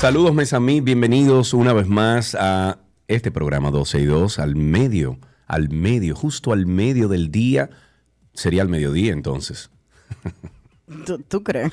Saludos, mes a mí, bienvenidos una vez más a este programa 12 y 2, al medio, al medio, justo al medio del día. Sería al mediodía entonces. ¿Tú, crees?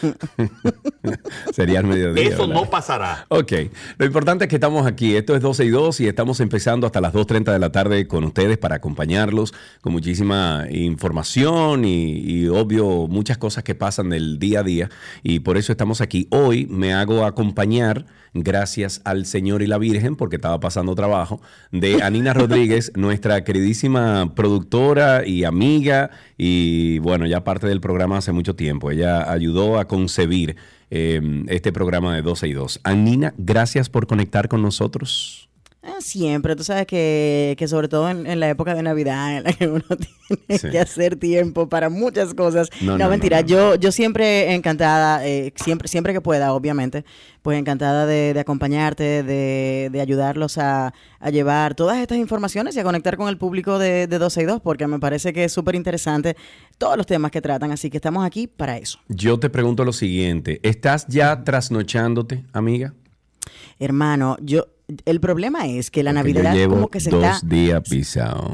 Sería el mediodía. Eso no pasará. Ok. Lo importante es que estamos aquí. Esto es 12 y 2 y estamos empezando hasta las 2.30 de la tarde con ustedes para acompañarlos con muchísima información y, obvio, muchas cosas que pasan del día a día. Y por eso estamos aquí. Hoy me hago acompañar gracias al Señor y la Virgen, porque estaba pasando trabajo, de Anina Rodríguez, nuestra queridísima productora y amiga, y bueno, ya parte del programa hace mucho tiempo. Ella ayudó a concebir eh, este programa de 12 y 2. Anina, gracias por conectar con nosotros. Ah, siempre, tú sabes que, que sobre todo en, la época de Navidad, en la que uno tiene que hacer tiempo para muchas cosas. No, mentira, yo, yo siempre encantada, eh, siempre, siempre que pueda, obviamente, pues encantada de, acompañarte, de, de ayudarlos a, a, llevar todas estas informaciones y a conectar con el público de, de 12 y 2, porque me parece que es súper interesante todos los temas que tratan, así que estamos aquí para eso. Yo te pregunto lo siguiente, ¿estás ya trasnochándote, amiga? Hermano, yo el problema es que la Navidad como que se dos está... días pisado.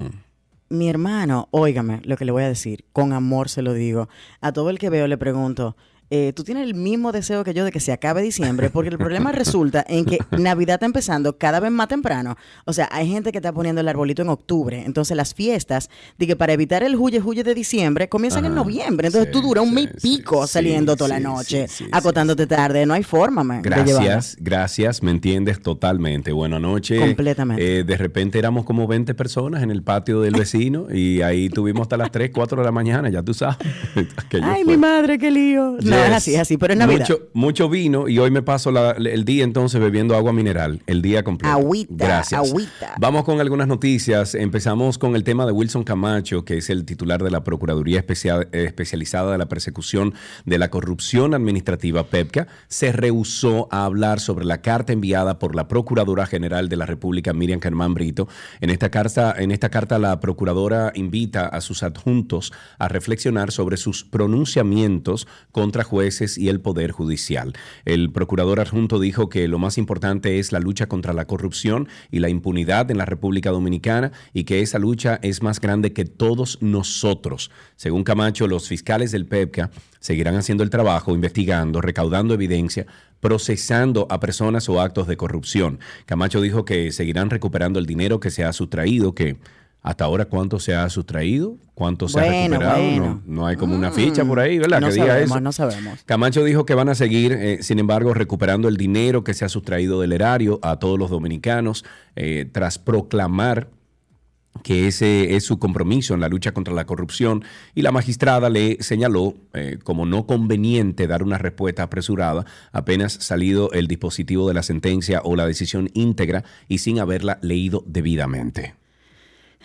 Mi hermano, óigame lo que le voy a decir, con amor se lo digo. A todo el que veo le pregunto, eh, tú tienes el mismo deseo que yo de que se acabe diciembre, porque el problema resulta en que Navidad está empezando cada vez más temprano. O sea, hay gente que está poniendo el arbolito en octubre. Entonces, las fiestas, de que para evitar el huye huye de diciembre, comienzan en noviembre. Entonces, tú duras un mes pico saliendo toda la noche, acotándote tarde. No hay forma, man, Gracias, gracias. Me entiendes totalmente. Bueno, anoche. Completamente. Eh, de repente éramos como 20 personas en el patio del vecino y ahí tuvimos hasta las 3, 4 de la mañana, ya tú sabes. Ay, mi madre, qué lío. No, es así, es así, pero es Navidad. Mucho, mucho vino y hoy me paso el día entonces bebiendo agua mineral, el día completo. Agüita, Gracias. agüita. Vamos con algunas noticias. Empezamos con el tema de Wilson Camacho, que es el titular de la Procuraduría Especial, Especializada de la Persecución de la Corrupción Administrativa, PEPCA. Se rehusó a hablar sobre la carta enviada por la Procuradora General de la República, Miriam Germán Brito. En esta carta, en esta carta la Procuradora invita a sus adjuntos a reflexionar sobre sus pronunciamientos contra jueces y el Poder Judicial. El procurador adjunto dijo que lo más importante es la lucha contra la corrupción y la impunidad en la República Dominicana y que esa lucha es más grande que todos nosotros. Según Camacho, los fiscales del PEPCA seguirán haciendo el trabajo, investigando, recaudando evidencia, procesando a personas o actos de corrupción. Camacho dijo que seguirán recuperando el dinero que se ha sustraído, que hasta ahora, ¿cuánto se ha sustraído? ¿Cuánto se ha recuperado? No, hay como una mm. ficha por ahí, ¿verdad? No que sabemos, diga eso. no sabemos. Camacho dijo que van a seguir, eh, sin embargo, recuperando el dinero que se ha sustraído del erario a todos los dominicanos eh, tras proclamar que ese es su compromiso en la lucha contra la corrupción y la magistrada le señaló eh, como no conveniente dar una respuesta apresurada apenas salido el dispositivo de la sentencia o la decisión íntegra y sin haberla leído debidamente.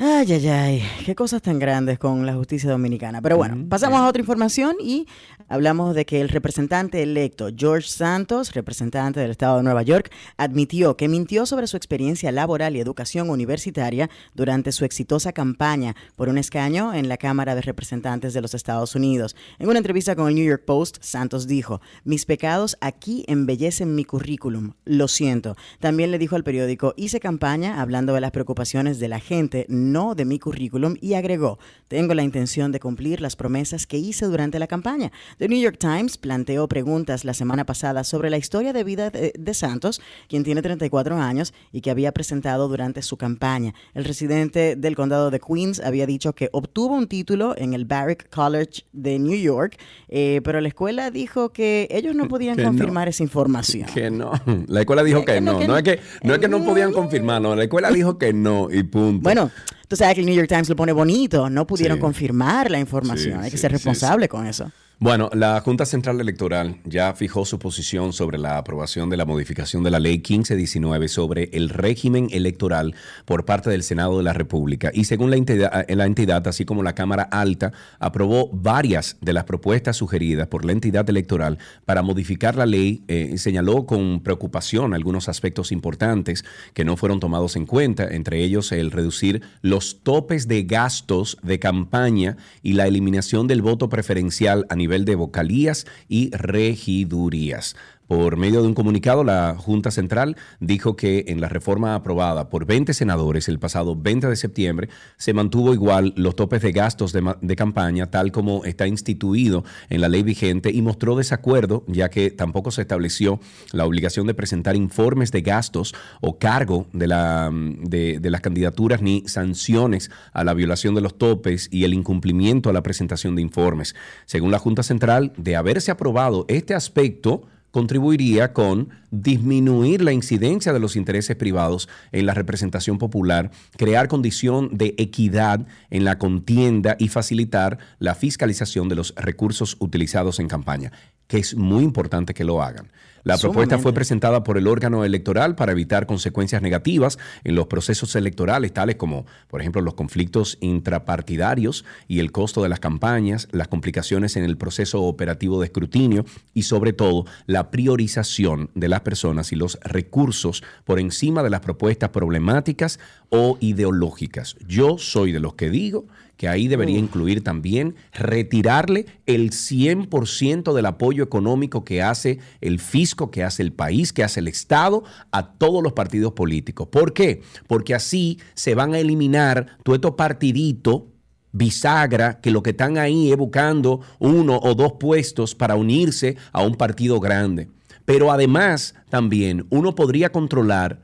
Ay, ay, ay, qué cosas tan grandes con la justicia dominicana. Pero bueno, pasamos a otra información y hablamos de que el representante electo George Santos, representante del Estado de Nueva York, admitió que mintió sobre su experiencia laboral y educación universitaria durante su exitosa campaña por un escaño en la Cámara de Representantes de los Estados Unidos. En una entrevista con el New York Post, Santos dijo, mis pecados aquí embellecen mi currículum, lo siento. También le dijo al periódico, hice campaña hablando de las preocupaciones de la gente no de mi currículum y agregó, tengo la intención de cumplir las promesas que hice durante la campaña. The New York Times planteó preguntas la semana pasada sobre la historia de vida de, Santos, quien tiene 34 años y que había presentado durante su campaña. El residente del condado de Queens había dicho que obtuvo un título en el Barrick College de New York, eh, pero la escuela dijo que ellos no podían confirmar esa información. Que no. La escuela dijo que, no. no, es que, no es que no podían confirmarlo. La escuela dijo que no y punto. Bueno, Tú sabes que el New York Times lo pone bonito, no pudieron confirmar la información, hay que ser responsable con eso. Bueno, la Junta Central Electoral ya fijó su posición sobre la aprobación de la modificación de la Ley 1519 sobre el régimen electoral por parte del Senado de la República. Y según la entidad, la entidad así como la Cámara Alta, aprobó varias de las propuestas sugeridas por la entidad electoral para modificar la ley. Eh, señaló con preocupación algunos aspectos importantes que no fueron tomados en cuenta, entre ellos el reducir los topes de gastos de campaña y la eliminación del voto preferencial a nivel de vocalías y regidurías. Por medio de un comunicado, la Junta Central dijo que en la reforma aprobada por 20 senadores el pasado 20 de septiembre se mantuvo igual los topes de gastos de, campaña tal como está instituido en la ley vigente y mostró desacuerdo ya que tampoco se estableció la obligación de presentar informes de gastos o cargo de, la, de, de las candidaturas ni sanciones a la violación de los topes y el incumplimiento a la presentación de informes. Según la Junta Central, de haberse aprobado este aspecto, contribuiría con disminuir la incidencia de los intereses privados en la representación popular, crear condición de equidad en la contienda y facilitar la fiscalización de los recursos utilizados en campaña, que es muy importante que lo hagan. La propuesta fue presentada por el órgano electoral para evitar consecuencias negativas en los procesos electorales, tales como, por ejemplo, los conflictos intrapartidarios y el costo de las campañas, las complicaciones en el proceso operativo de escrutinio y, sobre todo, la priorización de las personas y los recursos por encima de las propuestas problemáticas o ideológicas. Yo soy de los que digo que ahí debería incluir también retirarle el 100% del apoyo económico que hace el fisco, que hace el país, que hace el Estado a todos los partidos políticos. ¿Por qué? Porque así se van a eliminar todo estos partiditos bisagra que lo que están ahí es buscando uno o dos puestos para unirse a un partido grande. Pero además también uno podría controlar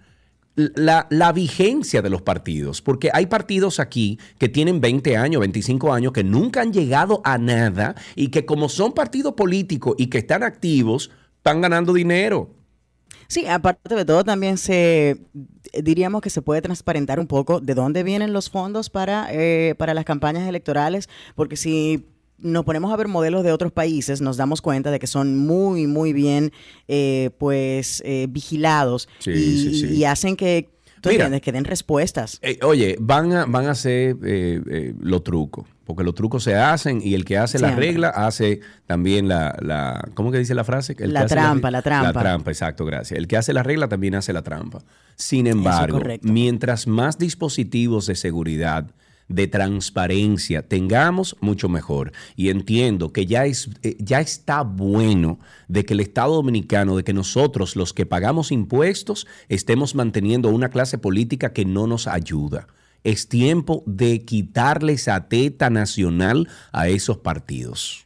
la, vigencia de los partidos, porque hay partidos aquí que tienen 20 años, 25 años, que nunca han llegado a nada y que como son partidos políticos y que están activos, están ganando dinero. Sí, aparte de todo, también se diríamos que se puede transparentar un poco de dónde vienen los fondos para, eh, para las campañas electorales, porque si nos ponemos a ver modelos de otros países, nos damos cuenta de que son muy, muy bien eh, pues eh, vigilados y, hacen que, ¿tú entiendes? Que den respuestas. Eh, oye, van a, van a hacer los trucos, porque los trucos se hacen y el que hace la regla hace también la, la, ¿cómo que dice la frase? la trampa, la, trampa. La trampa, exacto, gracias. El que hace la regla también hace la trampa. Sin embargo, mientras más dispositivos de seguridad de transparencia tengamos, mucho mejor. Y entiendo que ya, es, eh, ya está bueno de que el Estado Dominicano, de que nosotros, los que pagamos impuestos, estemos manteniendo una clase política que no nos ayuda. Es tiempo de quitarle esa teta nacional a esos partidos.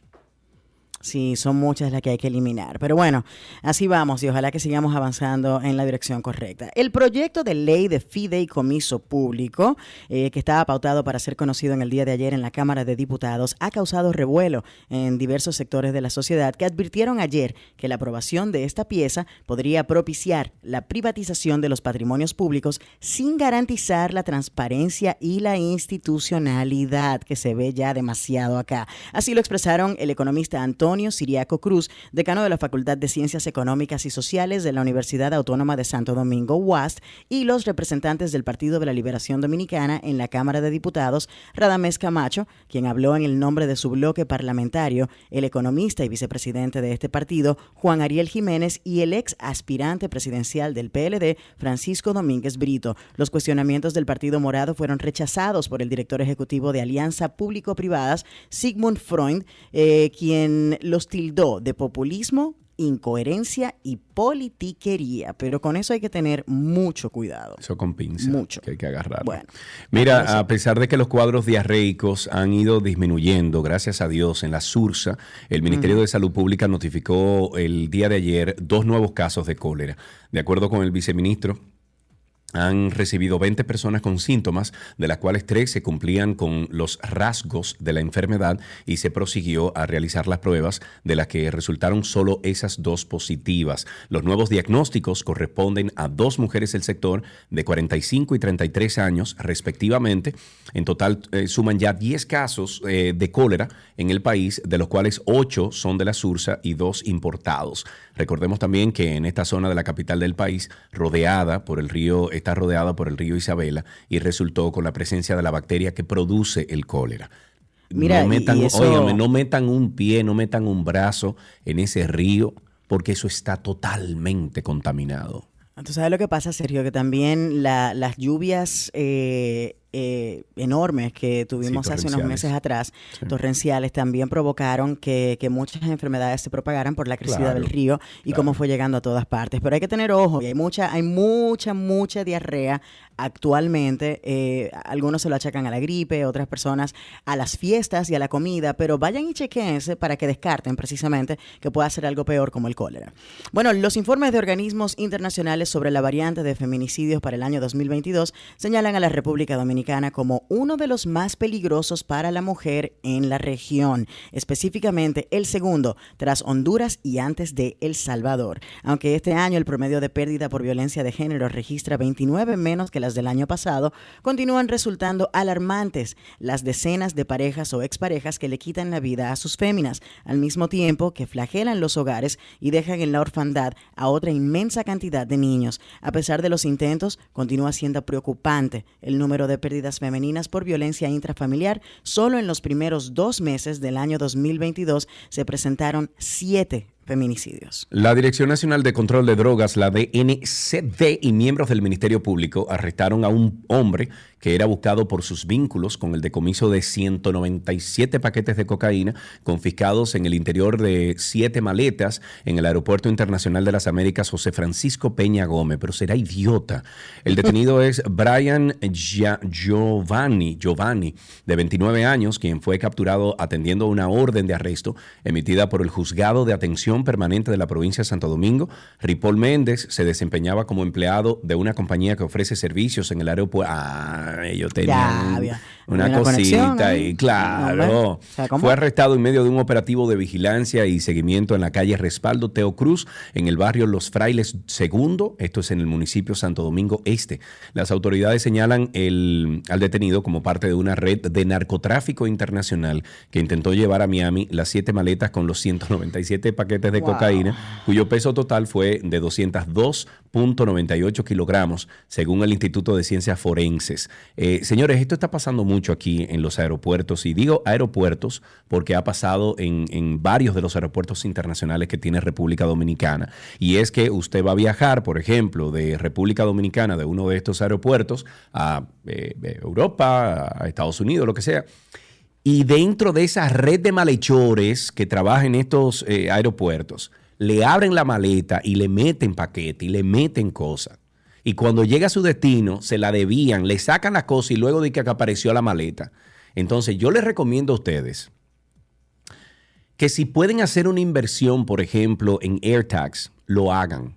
Sí, son muchas las que hay que eliminar. Pero bueno, así vamos y ojalá que sigamos avanzando en la dirección correcta. El proyecto de ley de fideicomiso público, eh, que estaba pautado para ser conocido en el día de ayer en la Cámara de Diputados, ha causado revuelo en diversos sectores de la sociedad que advirtieron ayer que la aprobación de esta pieza podría propiciar la privatización de los patrimonios públicos sin garantizar la transparencia y la institucionalidad que se ve ya demasiado acá. Así lo expresaron el economista Antonio Antonio Siriaco Cruz, decano de la Facultad de Ciencias Económicas y Sociales de la Universidad Autónoma de Santo Domingo, UAST, y los representantes del Partido de la Liberación Dominicana en la Cámara de Diputados, Radamés Camacho, quien habló en el nombre de su bloque parlamentario, el economista y vicepresidente de este partido, Juan Ariel Jiménez, y el ex aspirante presidencial del PLD, Francisco Domínguez Brito. Los cuestionamientos del Partido Morado fueron rechazados por el director ejecutivo de Alianza Público-Privadas, Sigmund Freund, eh, quien los tildó de populismo, incoherencia y politiquería, pero con eso hay que tener mucho cuidado. Eso con pinza. Mucho. Que hay que agarrar. Bueno, Mira, a pesar de que los cuadros diarreicos han ido disminuyendo, gracias a Dios, en la SURSA, el Ministerio de Salud Pública notificó el día de ayer dos nuevos casos de cólera. De acuerdo con el viceministro han recibido 20 personas con síntomas, de las cuales 3 se cumplían con los rasgos de la enfermedad y se prosiguió a realizar las pruebas, de las que resultaron solo esas dos positivas. Los nuevos diagnósticos corresponden a dos mujeres del sector de 45 y 33 años, respectivamente. En total eh, suman ya 10 casos eh, de cólera en el país, de los cuales 8 son de la Sursa y 2 importados. Recordemos también que en esta zona de la capital del país, rodeada por el río está rodeada por el río Isabela y resultó con la presencia de la bacteria que produce el cólera. Mira, no metan, no metan un pie, no metan un brazo en ese río, porque eso está totalmente contaminado. Entonces, ¿sabes lo que pasa, Sergio? Que también las lluvias eh, eh, enormes que tuvimos hace unos meses atrás, torrenciales, también provocaron que, muchas enfermedades se propagaran por la crecida del río y cómo fue llegando a todas partes. Pero hay que tener ojo, y hay mucha, hay mucha, mucha diarrea actualmente. Eh, algunos se lo achacan a la gripe, otras personas a las fiestas y a la comida, pero vayan y chequense para que descarten precisamente que pueda ser algo peor como el cólera. Bueno, los informes de organismos internacionales sobre la variante de feminicidios para el año 2022 señalan a la República Como uno de los más peligrosos para la mujer en la región, específicamente el segundo tras Honduras y antes de El Salvador. Aunque este año el promedio de pérdida por violencia de género registra 29 menos que la del año pasado, continúan resultando alarmantes las decenas de parejas o exparejas que le quitan la vida a sus féminas, al mismo tiempo que flagelan los hogares y dejan en la orfandad a otra inmensa cantidad de niños. A pesar de los intentos, continúa siendo preocupante el número de pérdidas femeninas por violencia intrafamiliar. Solo en los primeros dos meses del año 2022 se presentaron siete feminicidios. La Dirección Nacional de Control de Drogas, la DNCD, y miembros del Ministerio Público arrestaron a un hombre que era buscado por sus vínculos con el decomiso de 197 paquetes de cocaína confiscados en el interior de siete maletas en el Aeropuerto Internacional de las Américas José Francisco Peña Gómez. Pero será idiota. El detenido es Brian Giovanni, Giovanni, de 29 años, quien fue capturado atendiendo una orden de arresto emitida por el Juzgado de Atención Permanente de la provincia de Santo Domingo. Ripoll Méndez se desempeñaba como empleado de una compañía que ofrece servicios en el aeropuerto. Ah, ellos tenían una cosita y claro. fue arrestado en medio de un operativo de vigilancia y seguimiento en la calle Respaldo Teo Cruz, en el barrio Los Frailes II, esto es en el municipio Santo Domingo Este. Las autoridades señalan el, al detenido como parte de una red de narcotráfico internacional que intentó llevar a Miami las siete maletas con los 197 paquetes de cocaína, cuyo peso total fue de 202.98 kilogramos, según el Instituto de Ciencias Forenses. Eh, señores, esto está pasando mucho aquí en los aeropuertos y digo aeropuertos porque ha pasado en, varios de los aeropuertos internacionales que tiene República Dominicana. Y es que usted va a viajar, por ejemplo, de República Dominicana, de uno de estos aeropuertos, a eh, Europa, a Estados Unidos, lo que sea. Y dentro de esa red de malhechores que trabajan en estos eh, aeropuertos, le abren la maleta y le meten paquete y le meten cosas y cuando llega a su destino se la debían, le sacan la cosa y luego de que apareció la maleta. Entonces yo les recomiendo a ustedes que si pueden hacer una inversión, por ejemplo, en AirTags, lo hagan.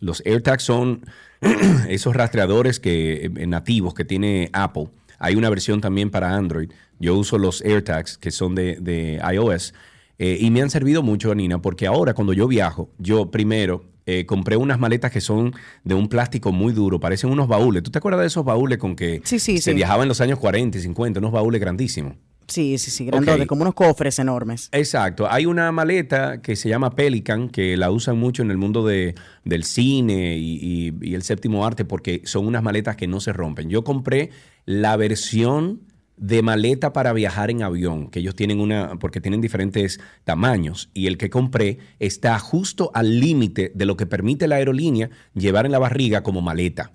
Los AirTags son esos rastreadores que, eh, nativos que tiene Apple. Hay una versión también para Android. Yo uso los AirTags que son de, iOS eh, y me han servido mucho, Nina, porque ahora cuando yo viajo, yo primero eh, compré unas maletas que son de un plástico muy duro, parecen unos baúles. ¿Tú te acuerdas de esos baúles con que se viajaba en los años 40 y 50, unos baúles grandísimos? Sí, sí, sí, grandotes, como unos cofres enormes. Exacto. Hay una maleta que se llama Pelican, que la usan mucho en el mundo de, del cine y, y el séptimo arte, porque son unas maletas que no se rompen. Yo compré la versión de maleta para viajar en avión, que ellos tienen una, porque tienen diferentes tamaños, y el que compré está justo al límite de lo que permite la aerolínea llevar en la barriga como maleta.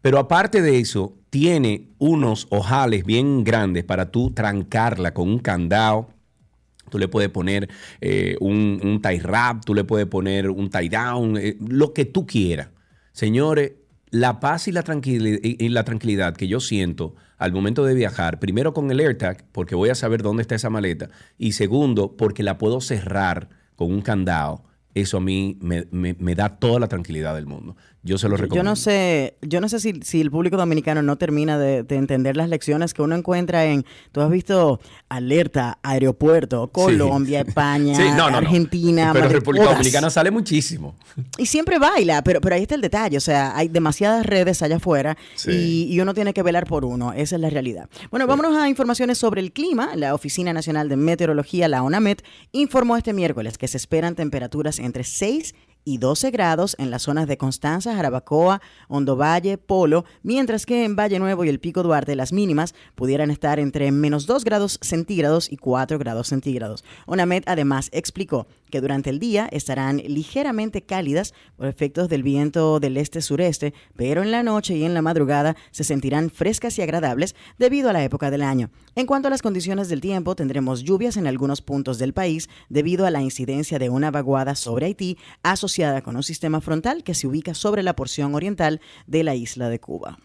Pero aparte de eso, tiene unos ojales bien grandes para tú trancarla con un candado. Tú le puedes poner eh, un, tie wrap, tú le puedes poner un tie down, eh, lo que tú quieras. Señores, la paz y la, tranquilidad, y la tranquilidad que yo siento al momento de viajar, primero con el AirTag, porque voy a saber dónde está esa maleta, y segundo, porque la puedo cerrar con un candado, eso a mí me, me da toda la tranquilidad del mundo. Yo se lo recomiendo. Yo no sé, yo no sé si, el público dominicano no termina de, entender las lecciones que uno encuentra en, tú has visto alerta, aeropuerto, Colombia, España, Argentina. Pero República Dominicana sale muchísimo. Y siempre baila, pero, pero ahí está el detalle, o sea, hay demasiadas redes allá afuera y, uno tiene que velar por uno, esa es la realidad. Bueno, vámonos a informaciones sobre el clima. La Oficina Nacional de Meteorología, la ONAMET, informó este miércoles que se esperan temperaturas entre 6 y y 12 grados en las zonas de Constanza, Jarabacoa, Hondo Valle, Polo, mientras que en Valle Nuevo y el Pico Duarte las mínimas pudieran estar entre menos 2 grados centígrados y 4 grados centígrados. ONAMED además explicó que durante el día estarán ligeramente cálidas por efectos del viento del este-sureste, pero en la noche y en la madrugada se sentirán frescas y agradables debido a la época del año. En cuanto a las condiciones del tiempo, tendremos lluvias en algunos puntos del país debido a la incidencia de una vaguada sobre Haití asociada con un sistema frontal que se ubica sobre la porción oriental de la isla de Cuba.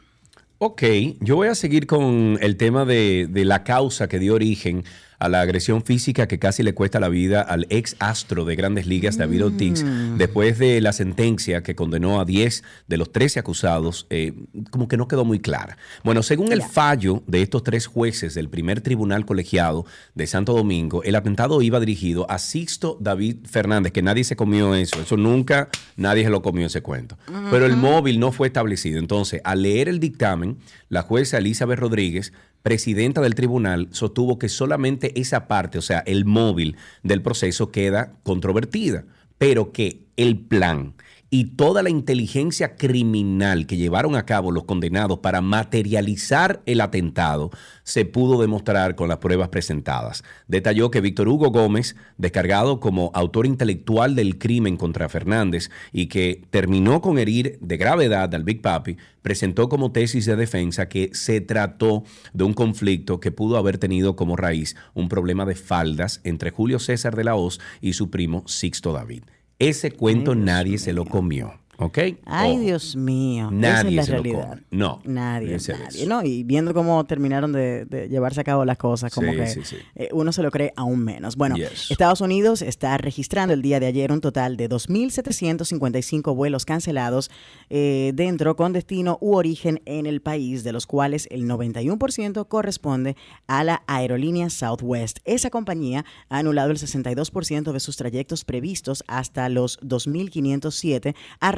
Ok, yo voy a seguir con el tema de, de la causa que dio origen a la agresión física que casi le cuesta la vida al ex astro de grandes ligas, David Ortiz, mm. después de la sentencia que condenó a 10 de los 13 acusados, eh, como que no quedó muy clara. Bueno, según el fallo de estos tres jueces del primer tribunal colegiado de Santo Domingo, el atentado iba dirigido a Sixto David Fernández, que nadie se comió eso, eso nunca nadie se lo comió ese cuento. Pero el móvil no fue establecido. Entonces, al leer el dictamen, la jueza Elizabeth Rodríguez presidenta del tribunal sostuvo que solamente esa parte, o sea, el móvil del proceso queda controvertida, pero que el plan y toda la inteligencia criminal que llevaron a cabo los condenados para materializar el atentado se pudo demostrar con las pruebas presentadas. Detalló que Víctor Hugo Gómez, descargado como autor intelectual del crimen contra Fernández y que terminó con herir de gravedad al Big Papi, presentó como tesis de defensa que se trató de un conflicto que pudo haber tenido como raíz un problema de faldas entre Julio César de la Hoz y su primo Sixto David. Ese cuento nadie se lo comió. ¿Ok? Ay, Dios mío. Nadie Esa es la realidad. No. Nadie, nadie. No, y viendo cómo terminaron de, llevarse a cabo las cosas, como que eh, uno se lo cree aún menos. Bueno, Estados Unidos está registrando el día de ayer un total de 2.755 vuelos cancelados eh, dentro con destino u origen en el país, de los cuales el 91% corresponde a la aerolínea Southwest. Esa compañía ha anulado el 62% de sus trayectos previstos hasta los 2.507 a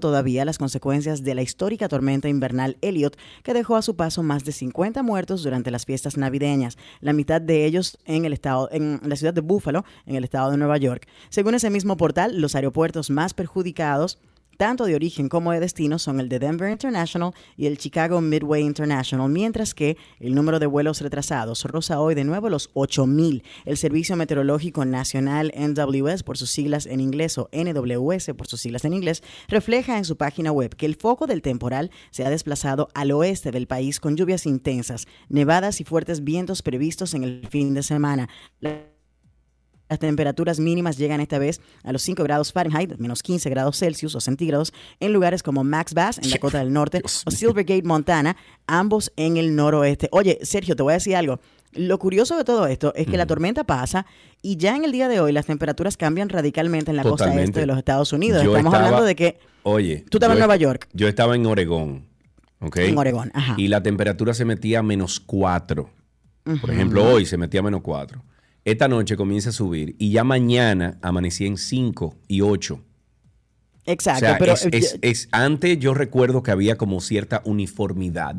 todavía las consecuencias de la histórica tormenta invernal Elliot, que dejó a su paso más de 50 muertos durante las fiestas navideñas, la mitad de ellos en el estado, en la ciudad de Buffalo, en el estado de Nueva York. Según ese mismo portal, los aeropuertos más perjudicados tanto de origen como de destino son el de Denver International y el Chicago Midway International, mientras que el número de vuelos retrasados roza hoy de nuevo los 8.000. El Servicio Meteorológico Nacional NWS, por sus siglas en inglés, o NWS, por sus siglas en inglés, refleja en su página web que el foco del temporal se ha desplazado al oeste del país con lluvias intensas, nevadas y fuertes vientos previstos en el fin de semana. Las temperaturas mínimas llegan esta vez a los 5 grados Fahrenheit, menos 15 grados Celsius o centígrados, en lugares como Max Bass, en Dakota del Norte, o Silvergate, Montana, ambos en el noroeste. Oye, Sergio, te voy a decir algo. Lo curioso de todo esto es que la tormenta pasa y ya en el día de hoy las temperaturas cambian radicalmente en la costa este de los Estados Unidos. Estamos hablando de que... Oye. Tú estabas en Nueva York. Yo estaba en Oregón. En Oregón, ajá. Y la temperatura se metía a menos 4. Por ejemplo, hoy se metía a menos 4 esta noche comienza a subir y ya mañana amanecí en 5 y 8. Exacto, pero es, antes yo recuerdo que había como cierta uniformidad.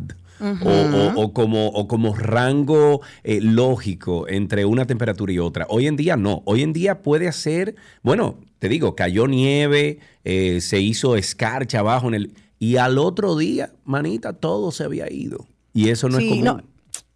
o, como, o como rango eh, lógico entre una temperatura y otra. Hoy en día no. Hoy en día puede hacer, bueno, te digo, cayó nieve, eh, se hizo escarcha abajo en el... Y al otro día, manita, todo se había ido. Y eso no es común.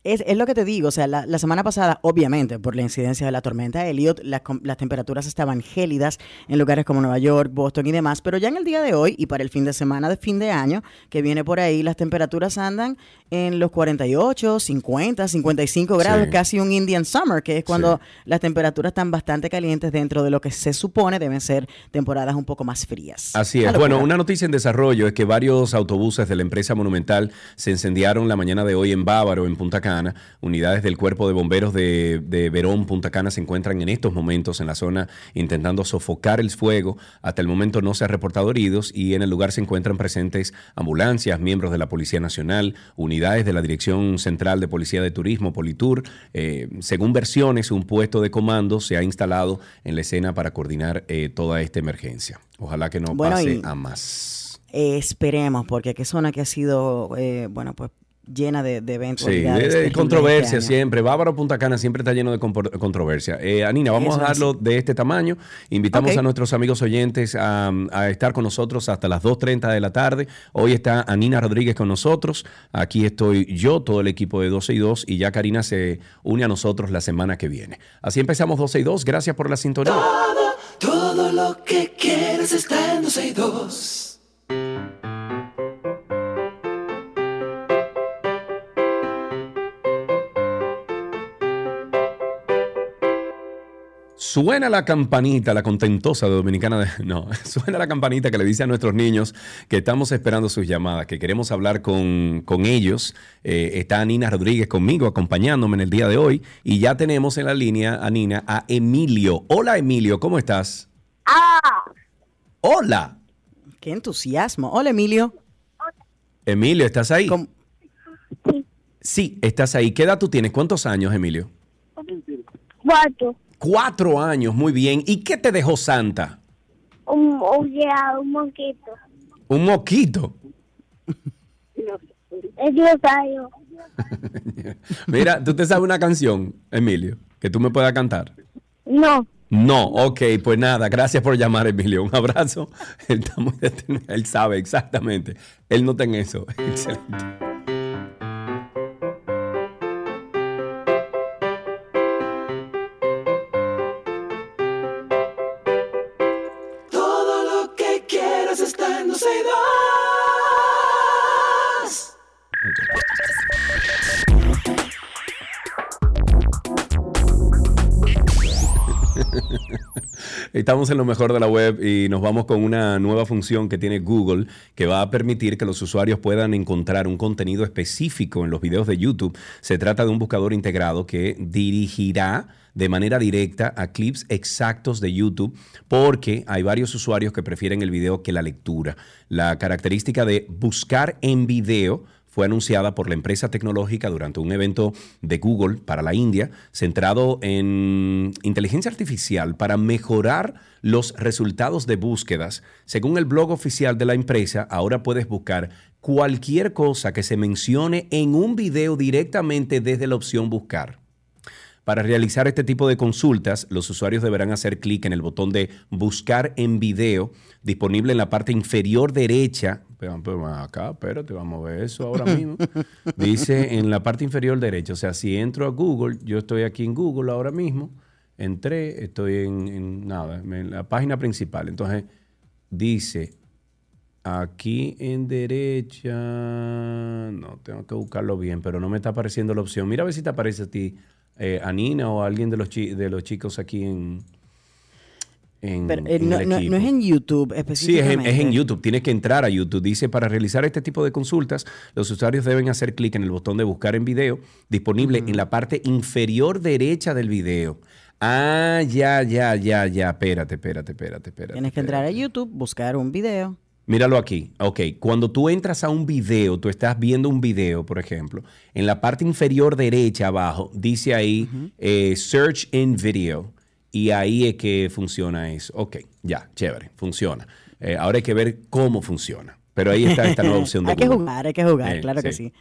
Es, lo que te digo, o sea, la, semana pasada, obviamente, por la incidencia de la tormenta Elliot, las temperaturas estaban gélidas en lugares como Nueva York, Boston y demás, pero ya en el día de hoy y para el fin de semana de fin de año que viene por ahí, las temperaturas andan en los 48, 50, 55 grados, casi un Indian Summer, que es cuando las temperaturas están bastante calientes dentro de lo que se supone deben ser temporadas un poco más frías. Así es. Bueno, una noticia en desarrollo es que varios autobuses de la empresa Monumental se incendiaron la mañana de hoy en Bávaro, en Punta Cana Unidades del Cuerpo de Bomberos de, de, Verón, Punta Cana, se encuentran en estos momentos en la zona intentando sofocar el fuego. Hasta el momento no se ha reportado heridos y en el lugar se encuentran presentes ambulancias, miembros de la Policía Nacional, unidades de la Dirección Central de Policía de Turismo, Politur. Eh, según versiones, un puesto de comando se ha instalado en la escena para coordinar eh, toda esta emergencia. Ojalá que no pase a más. esperemos, porque qué zona que ha sido, eh, bueno, pues llena de, eventos. Sí, de, controversia siempre. Bávaro Punta Cana siempre está lleno de controversia. Eh, Anina, vamos a dejarlo de este tamaño. Invitamos a nuestros amigos oyentes a, estar con nosotros hasta las 2.30 de la tarde. Hoy está Anina Rodríguez con nosotros. Aquí estoy yo, todo el equipo de 12 y 2 y ya Karina se une a nosotros la semana que viene. Así empezamos 12 y 2. Gracias por la sintonía. Todo lo que quieres está en 12 y 2. Suena la campanita, la contentosa de Dominicana. De, no, suena la campanita que le dice a nuestros niños que estamos esperando sus llamadas, que queremos hablar con, ellos. Eh, está Nina Rodríguez conmigo, acompañándome en el día de hoy. Y ya tenemos en la línea a Nina, a Emilio. Hola, Emilio, ¿cómo estás? Ah. Hola. Qué entusiasmo. Hola, Emilio. Emilio, ¿estás ahí? Sí. Sí, estás ahí. ¿Qué edad tú tienes? ¿Cuántos años, Emilio? Cuatro. Cuatro años, muy bien. ¿Y qué te dejó Santa? Un, o sea, un mosquito. ¿Un moquito? Es dinosaurio. Mira, ¿tú te sabes una canción, Emilio, que tú me puedas cantar? No. No, ok, pues nada, gracias por llamar, Emilio. Un abrazo. Él, está muy. Él sabe exactamente. Él nota en eso. Excelente. Está en 12 Estamos en lo mejor de la web y nos vamos con una nueva función que tiene Google que va a permitir que los usuarios puedan encontrar un contenido específico en los videos de YouTube. Se trata de un buscador integrado que dirigirá de manera directa a clips exactos de YouTube porque hay varios usuarios que prefieren el video que la lectura. La característica de buscar en video fue anunciada por la empresa tecnológica durante un evento de Google para la India, centrado en inteligencia artificial para mejorar los resultados de búsquedas. Según el blog oficial de la empresa, ahora puedes buscar cualquier cosa que se mencione en un video directamente desde la opción buscar. Para realizar este tipo de consultas, los usuarios deberán hacer clic en el botón de Buscar en video, disponible en la parte inferior derecha. Pero, pero, acá, espérate, vamos a ver eso ahora mismo. Dice en la parte inferior derecha, o sea, si entro a Google, yo estoy aquí en Google ahora mismo, entré, estoy en, nada, en la página principal. Entonces, dice Aquí en derecha, no, tengo que buscarlo bien, pero no me está apareciendo la opción. Mira a ver si te aparece a ti, eh, a Nina o alguien de los, de los chicos aquí en, en, Pero, eh, en no, es en YouTube Sí, es en, específicamente. es en YouTube. Tienes que entrar a YouTube. Dice, para realizar este tipo de consultas, los usuarios deben hacer clic en el botón de buscar en video, disponible en la parte inferior derecha del video. Ah, ya, ya, ya, ya. Espérate, espérate, espérate, espérate. Tienes que entrar a. YouTube, buscar un video. Míralo aquí. Ok, cuando tú entras a un video, tú estás viendo un video, por ejemplo, en la parte inferior derecha abajo, dice ahí eh, Search in Video. Y ahí es que funciona eso. Ok, ya, chévere, funciona. Eh, ahora hay que ver cómo funciona. Pero ahí está esta nueva opción de hay que Google. jugar, hay que jugar, Eh, claro que sí.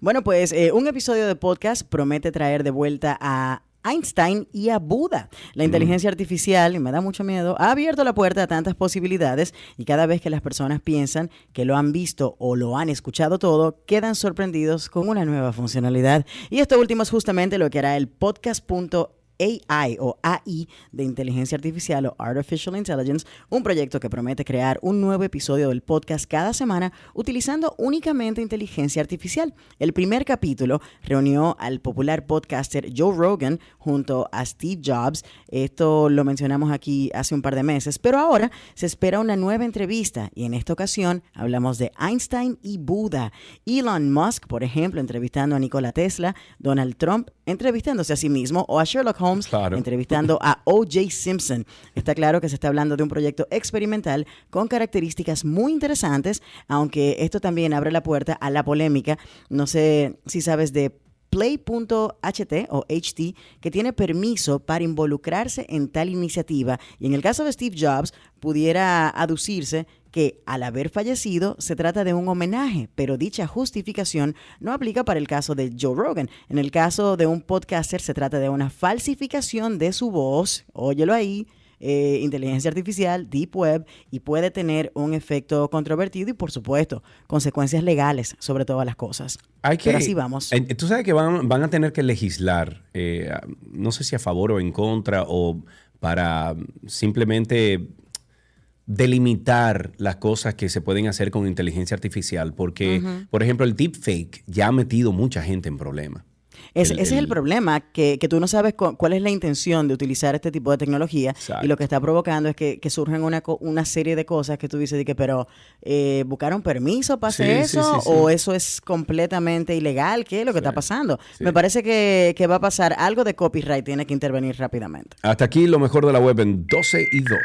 Bueno, pues eh, un episodio de podcast promete traer de vuelta a Einstein y a Buda. La inteligencia artificial, y me da mucho miedo, ha abierto la puerta a tantas posibilidades y cada vez que las personas piensan que lo han visto o lo han escuchado todo, quedan sorprendidos con una nueva funcionalidad. Y esto último es justamente lo que hará el podcast.ai AI o AI de inteligencia artificial o Artificial Intelligence, un proyecto que promete crear un nuevo episodio del podcast cada semana utilizando únicamente inteligencia artificial. El primer capítulo reunió al popular podcaster Joe Rogan junto a Steve Jobs. Esto lo mencionamos aquí hace un par de meses, pero ahora se espera una nueva entrevista y en esta ocasión hablamos de Einstein y Buda. Elon Musk, por ejemplo, entrevistando a Nikola Tesla, Donald Trump entrevistándose a sí mismo o a Sherlock Holmes Claro. entrevistando a O.J. Simpson. Está claro que se está hablando de un proyecto experimental con características muy interesantes, aunque esto también abre la puerta a la polémica. No sé si sabes de Play.ht o HT, que tiene permiso para involucrarse en tal iniciativa. Y en el caso de Steve Jobs, pudiera aducirse que al haber fallecido se trata de un homenaje, pero dicha justificación no aplica para el caso de Joe Rogan. En el caso de un podcaster se trata de una falsificación de su voz, óyelo ahí, eh, inteligencia artificial, deep web, y puede tener un efecto controvertido y, por supuesto, consecuencias legales sobre todas las cosas. Hay que, Pero así vamos. Eh, Tú sabes que van, van a tener que legislar, eh, no sé si a favor o en contra, o para simplemente delimitar las cosas que se pueden hacer con inteligencia artificial, porque, por ejemplo, el deepfake ya ha metido mucha gente en problemas. ese es el problema, que, tú no sabes cuál es la intención de utilizar este tipo de tecnología y lo que está provocando es que, surjan una, una, serie de cosas que tú dices, de que, pero eh, ¿buscaron permiso para hacer eso? ¿O eso es completamente ilegal? ¿Qué es lo que está pasando? Me parece que, que va a pasar algo de copyright, tiene que intervenir rápidamente. Hasta aquí lo mejor de la web en 12 y 2.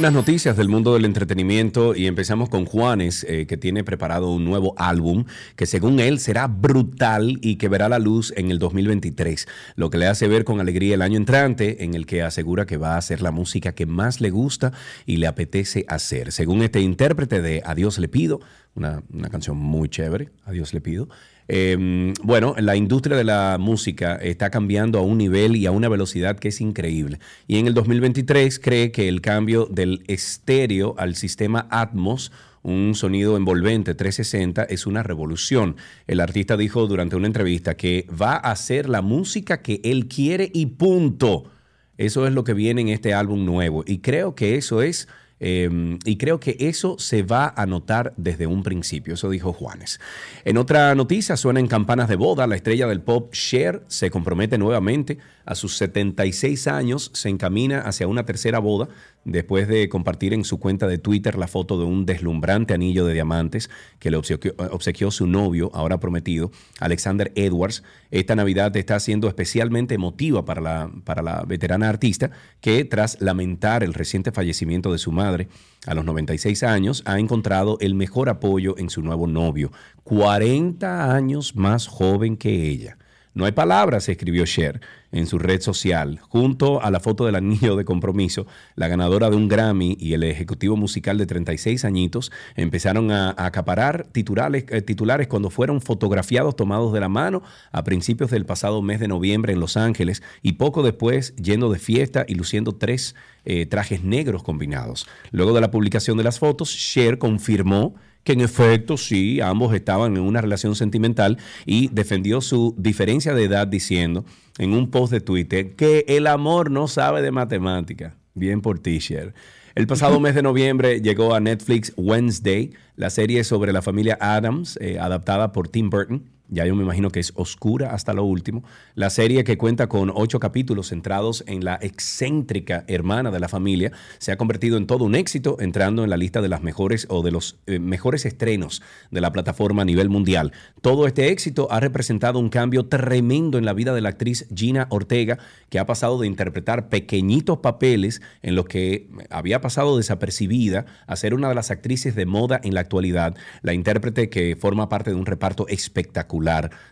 Algunas noticias del mundo del entretenimiento y empezamos con Juanes, eh, que tiene preparado un nuevo álbum que según él será brutal y que verá la luz en el 2023, lo que le hace ver con alegría el año entrante en el que asegura que va a hacer la música que más le gusta y le apetece hacer. Según este intérprete de Adiós le pido, una, una canción muy chévere, Adiós le pido, Em, bueno, la industria de la música está cambiando a un nivel y a una velocidad que es increíble. Y en el 2023 cree que el cambio del estéreo al sistema Atmos un sonido envolvente 360 es una revolución. El artista dijo durante una entrevista que va a hacer la música que él quiere y punto. Eso es lo que viene en este álbum nuevo. Y creo que eso es Em, y creo que eso se va a notar desde un principio, eso dijo Juanes. En otra noticia, suenan campanas de boda. La estrella del pop Cher se compromete nuevamente. A sus 76 años se encamina hacia una tercera boda después de compartir en su cuenta de Twitter la foto de un deslumbrante anillo de diamantes que le obsequió, su novio, ahora prometido, Alexander Edwards. Esta Navidad está siendo especialmente emotiva para la, para la veterana artista que tras lamentar el reciente fallecimiento de su madre a los 96 años ha encontrado el mejor apoyo en su nuevo novio, 40 años más joven que ella. No hay palabras, escribió Cher en su red social, junto a la foto del anillo de compromiso, la ganadora de un Grammy y el ejecutivo musical de 36 añitos empezaron a, acaparar titulares, eh, titulares cuando fueron fotografiados tomados de la mano a principios del pasado mes de noviembre en Los Ángeles y poco después yendo de fiesta y luciendo tres eh, trajes negros combinados. Luego de la publicación de las fotos, Cher confirmó que en efecto sí, ambos estaban en una relación sentimental y defendió su diferencia de edad diciendo en un post de Twitter que el amor no sabe de matemática. Bien por T-shirt. El pasado mes de noviembre llegó a Netflix Wednesday, la serie sobre la familia Adams, eh, adaptada por Tim Burton ya yo me imagino que es oscura hasta lo último. La serie que cuenta con ocho capítulos centrados en la excéntrica hermana de la familia se ha convertido en todo un éxito, entrando en la lista de las mejores o de los eh, mejores estrenos de la plataforma a nivel mundial. Todo este éxito ha representado un cambio tremendo en la vida de la actriz Gina Ortega, que ha pasado de interpretar pequeñitos papeles en los que había pasado desapercibida a ser una de las actrices de moda en la actualidad. La intérprete que forma parte de un reparto espectacular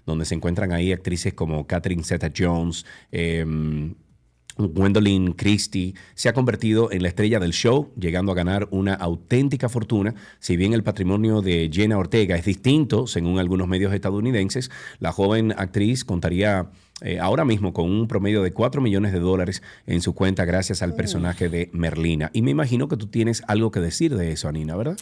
donde se encuentran ahí actrices como Catherine Zeta-Jones, eh, Gwendolyn Christie se ha convertido en la estrella del show, llegando a ganar una auténtica fortuna. Si bien el patrimonio de Jenna Ortega es distinto, según algunos medios estadounidenses, la joven actriz contaría eh, ahora mismo con un promedio de 4 millones de dólares en su cuenta gracias al personaje de Merlina. Y me imagino que tú tienes algo que decir de eso, Anina, ¿verdad?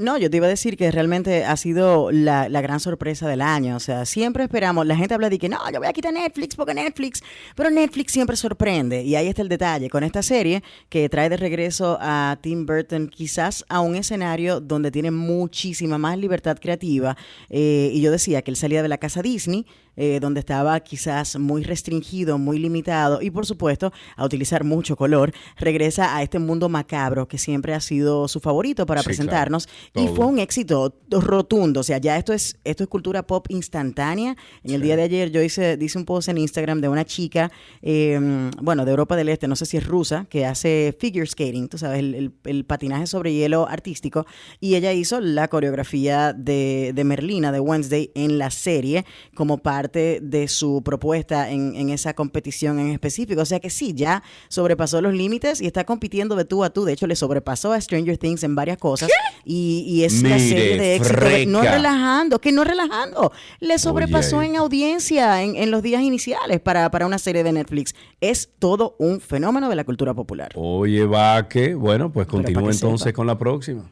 No, yo te iba a decir que realmente ha sido la, gran sorpresa del año. O sea, siempre esperamos, la gente habla de que no, yo voy a quitar Netflix porque Netflix, pero Netflix siempre sorprende. Y ahí está el detalle con esta serie que trae de regreso a Tim Burton quizás a un escenario donde tiene muchísima más libertad creativa. Eh, y yo decía que él salía de la casa Disney eh, donde estaba quizás muy restringido, muy limitado y por supuesto a utilizar mucho color, regresa a este mundo macabro que siempre ha sido su favorito para presentarnos y fue un éxito rotundo, o sea, ya esto es esto es cultura pop instantánea. En el día de ayer yo hice, hice un post en Instagram de una chica, em, bueno, de Europa del Este, no sé si es rusa, que hace figure skating, tú sabes, el, patinaje sobre hielo artístico, y ella hizo la coreografía de, de Merlina, de Wednesday, en la serie como parte parte de su propuesta en, en esa competición en específico. O sea que sí, ya sobrepasó los límites y está compitiendo de tú a tú. De hecho, le sobrepasó a Stranger Things en varias cosas. Y, y es la Mire, serie de éxito. no relajando, que no relajando. Le sobrepasó Oye. en audiencia en, en los días iniciales para, para una serie de Netflix. Es todo un fenómeno de la cultura popular. Oye, va que, bueno, pues continúa entonces sepa. con la próxima.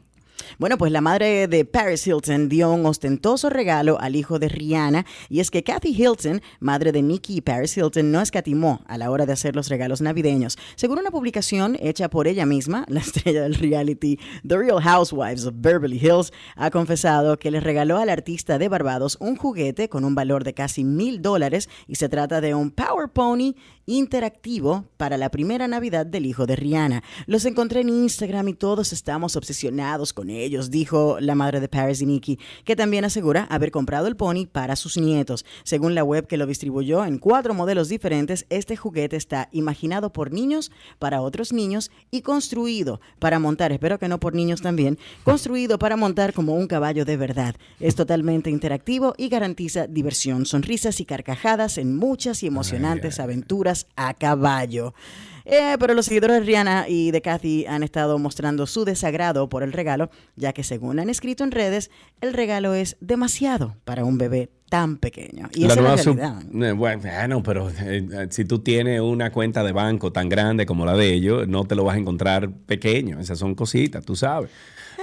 Bueno, pues la madre de Paris Hilton dio un ostentoso regalo al hijo de Rihanna y es que Kathy Hilton, madre de Nicki y Paris Hilton, no escatimó a la hora de hacer los regalos navideños. Según una publicación hecha por ella misma, la estrella del reality The Real Housewives of Beverly Hills ha confesado que le regaló al artista de Barbados un juguete con un valor de casi mil dólares y se trata de un Power Pony interactivo para la primera Navidad del hijo de Rihanna. Los encontré en Instagram y todos estamos obsesionados con ellos, dijo la madre de Paris y Nicki, que también asegura haber comprado el pony para sus nietos. Según la web que lo distribuyó en cuatro modelos diferentes, este juguete está imaginado por niños para otros niños y construido para montar, espero que no por niños también, construido para montar como un caballo de verdad. Es totalmente interactivo y garantiza diversión, sonrisas y carcajadas en muchas y emocionantes aventuras a caballo. Eh, pero los seguidores de Rihanna y de Kathy han estado mostrando su desagrado por el regalo, ya que según han escrito en redes, el regalo es demasiado para un bebé tan pequeño. Y esa es la realidad. eh, bueno, pero eh, eh, si tú tienes una cuenta de banco tan grande como la de ellos, no te lo vas a encontrar pequeño. Esas son cositas, tú sabes.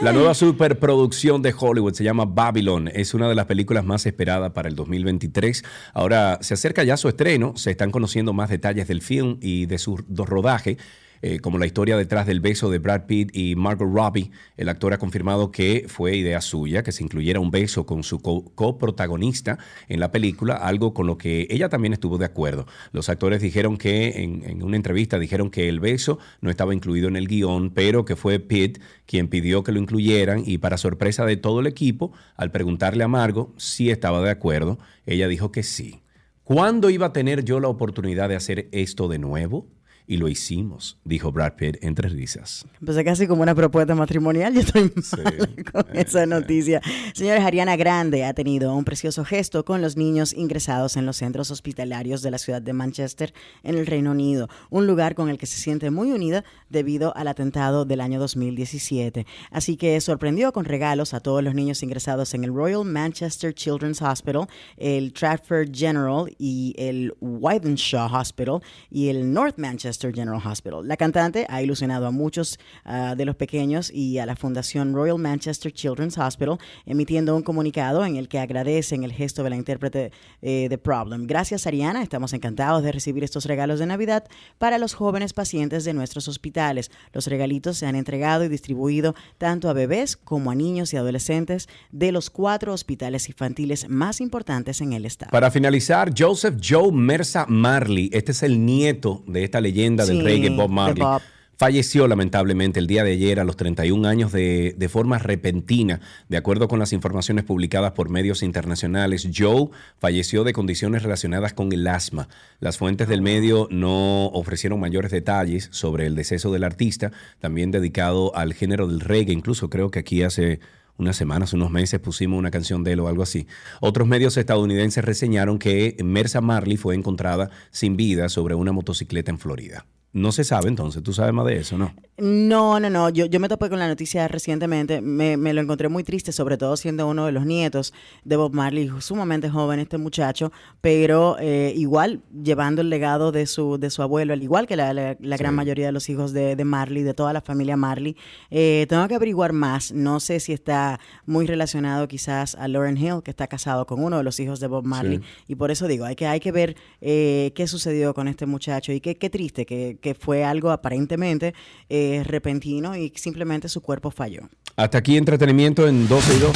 La nueva superproducción de Hollywood se llama Babylon. Es una de las películas más esperadas para el 2023. Ahora se acerca ya su estreno. Se están conociendo más detalles del film y de su rodaje. Eh, como la historia detrás del beso de Brad Pitt y Margot Robbie. El actor ha confirmado que fue idea suya que se incluyera un beso con su co- coprotagonista en la película, algo con lo que ella también estuvo de acuerdo. Los actores dijeron que, en, en una entrevista, dijeron que el beso no estaba incluido en el guion, pero que fue Pitt quien pidió que lo incluyeran y para sorpresa de todo el equipo, al preguntarle a Margot si estaba de acuerdo, ella dijo que sí. ¿Cuándo iba a tener yo la oportunidad de hacer esto de nuevo? Y lo hicimos, dijo Brad Pitt entre risas. Pues es casi como una propuesta matrimonial. Yo estoy mal con esa noticia. Señores, Ariana Grande ha tenido un precioso gesto con los niños ingresados en los centros hospitalarios de la ciudad de Manchester, en el Reino Unido. Un lugar con el que se siente muy unida debido al atentado del año 2017. Así que sorprendió con regalos a todos los niños ingresados en el Royal Manchester Children's Hospital, el Stratford General y el Wythenshawe Hospital y el North Manchester General Hospital. La cantante ha ilusionado a muchos ah, de los pequeños y a la Fundación Royal Manchester Children's Hospital, emitiendo un comunicado en el que agradecen el gesto de la intérprete eh, de Problem. Gracias, Ariana. Estamos encantados de recibir estos regalos de Navidad para los jóvenes pacientes de nuestros hospitales. Los regalitos se han entregado y distribuido tanto a bebés como a niños y adolescentes de los cuatro hospitales infantiles más importantes en el estado. Para finalizar, Joseph Joe Mersa Marley, este es el nieto de esta leyenda del Sí, reggae Bob Marley. Bob. Falleció lamentablemente el día de ayer a los 31 años de, de forma repentina. De acuerdo con las informaciones publicadas por medios internacionales, Joe falleció de condiciones relacionadas con el asma. Las fuentes del medio no ofrecieron mayores detalles sobre el deceso del artista, también dedicado al género del reggae. Incluso creo que aquí hace unas semanas, unos meses pusimos una canción de él o algo así. Otros medios estadounidenses reseñaron que Mersa Marley fue encontrada sin vida sobre una motocicleta en Florida. No se sabe entonces, tú sabes más de eso, ¿no? No, no, no. Yo, yo me topé con la noticia recientemente. Me, me lo encontré muy triste, sobre todo siendo uno de los nietos de Bob Marley, sumamente joven este muchacho, pero eh, igual llevando el legado de su, de su abuelo, al igual que la, la- la gran mayoría de los hijos de, de Marley, de toda la familia Marley. Eh, tengo que averiguar más. No sé si está muy relacionado quizás a Lauren Hill, que está casado con uno de los hijos de Bob Marley. Y por eso digo, hay que, hay que ver eh, qué sucedió con este muchacho y qué, qué triste que, que fue algo aparentemente eh, repentino y simplemente su cuerpo falló. Hasta aquí entretenimiento en 12 y 2.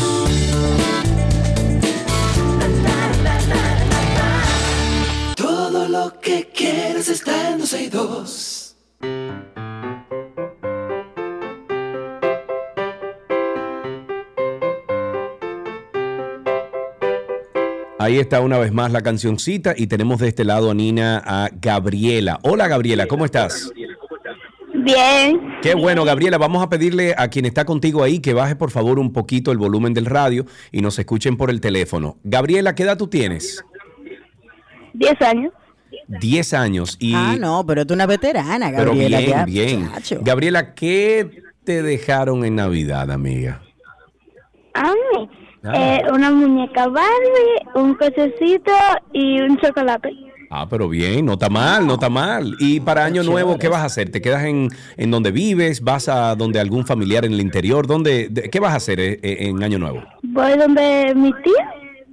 Todo lo que quieres está en 12 y 2. Ahí está una vez más la cancioncita y tenemos de este lado a Nina a Gabriela. Hola Gabriela, ¿cómo estás? Bien, Qué bueno, Gabriela. Vamos a pedirle a quien está contigo ahí que baje por favor un poquito el volumen del radio y nos escuchen por el teléfono. Gabriela, ¿qué edad tú tienes? 10 años. 10 años. Y, Ah, no, pero tú una veterana, pero Gabriela. bien, ya, bien. muchacho. Gabriela, ¿qué te dejaron en Navidad, amiga? A mí, Ah. eh, una muñeca Barbie, un cochecito y un chocolate. Ah, pero bien, no está mal, no está mal. Y para Año Nuevo, ¿qué vas a hacer? ¿Te quedas en, en donde vives? ¿Vas a donde algún familiar en el interior? ¿Dónde, de- ¿Qué vas a hacer eh, eh, en Año Nuevo? Voy donde mi tía.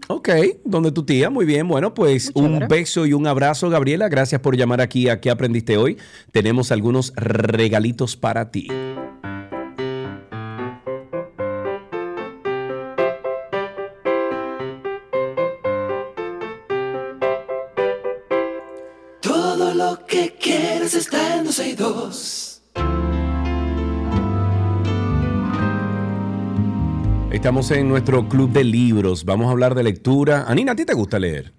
Ok, donde tu tía, muy bien. Bueno, pues un beso y un abrazo, Gabriela. Gracias por llamar aquí a ¿Qué aprendiste hoy? Tenemos algunos regalitos para ti. Estamos en nuestro club de libros. Vamos a hablar de lectura. Anina, ¿a ti te gusta leer?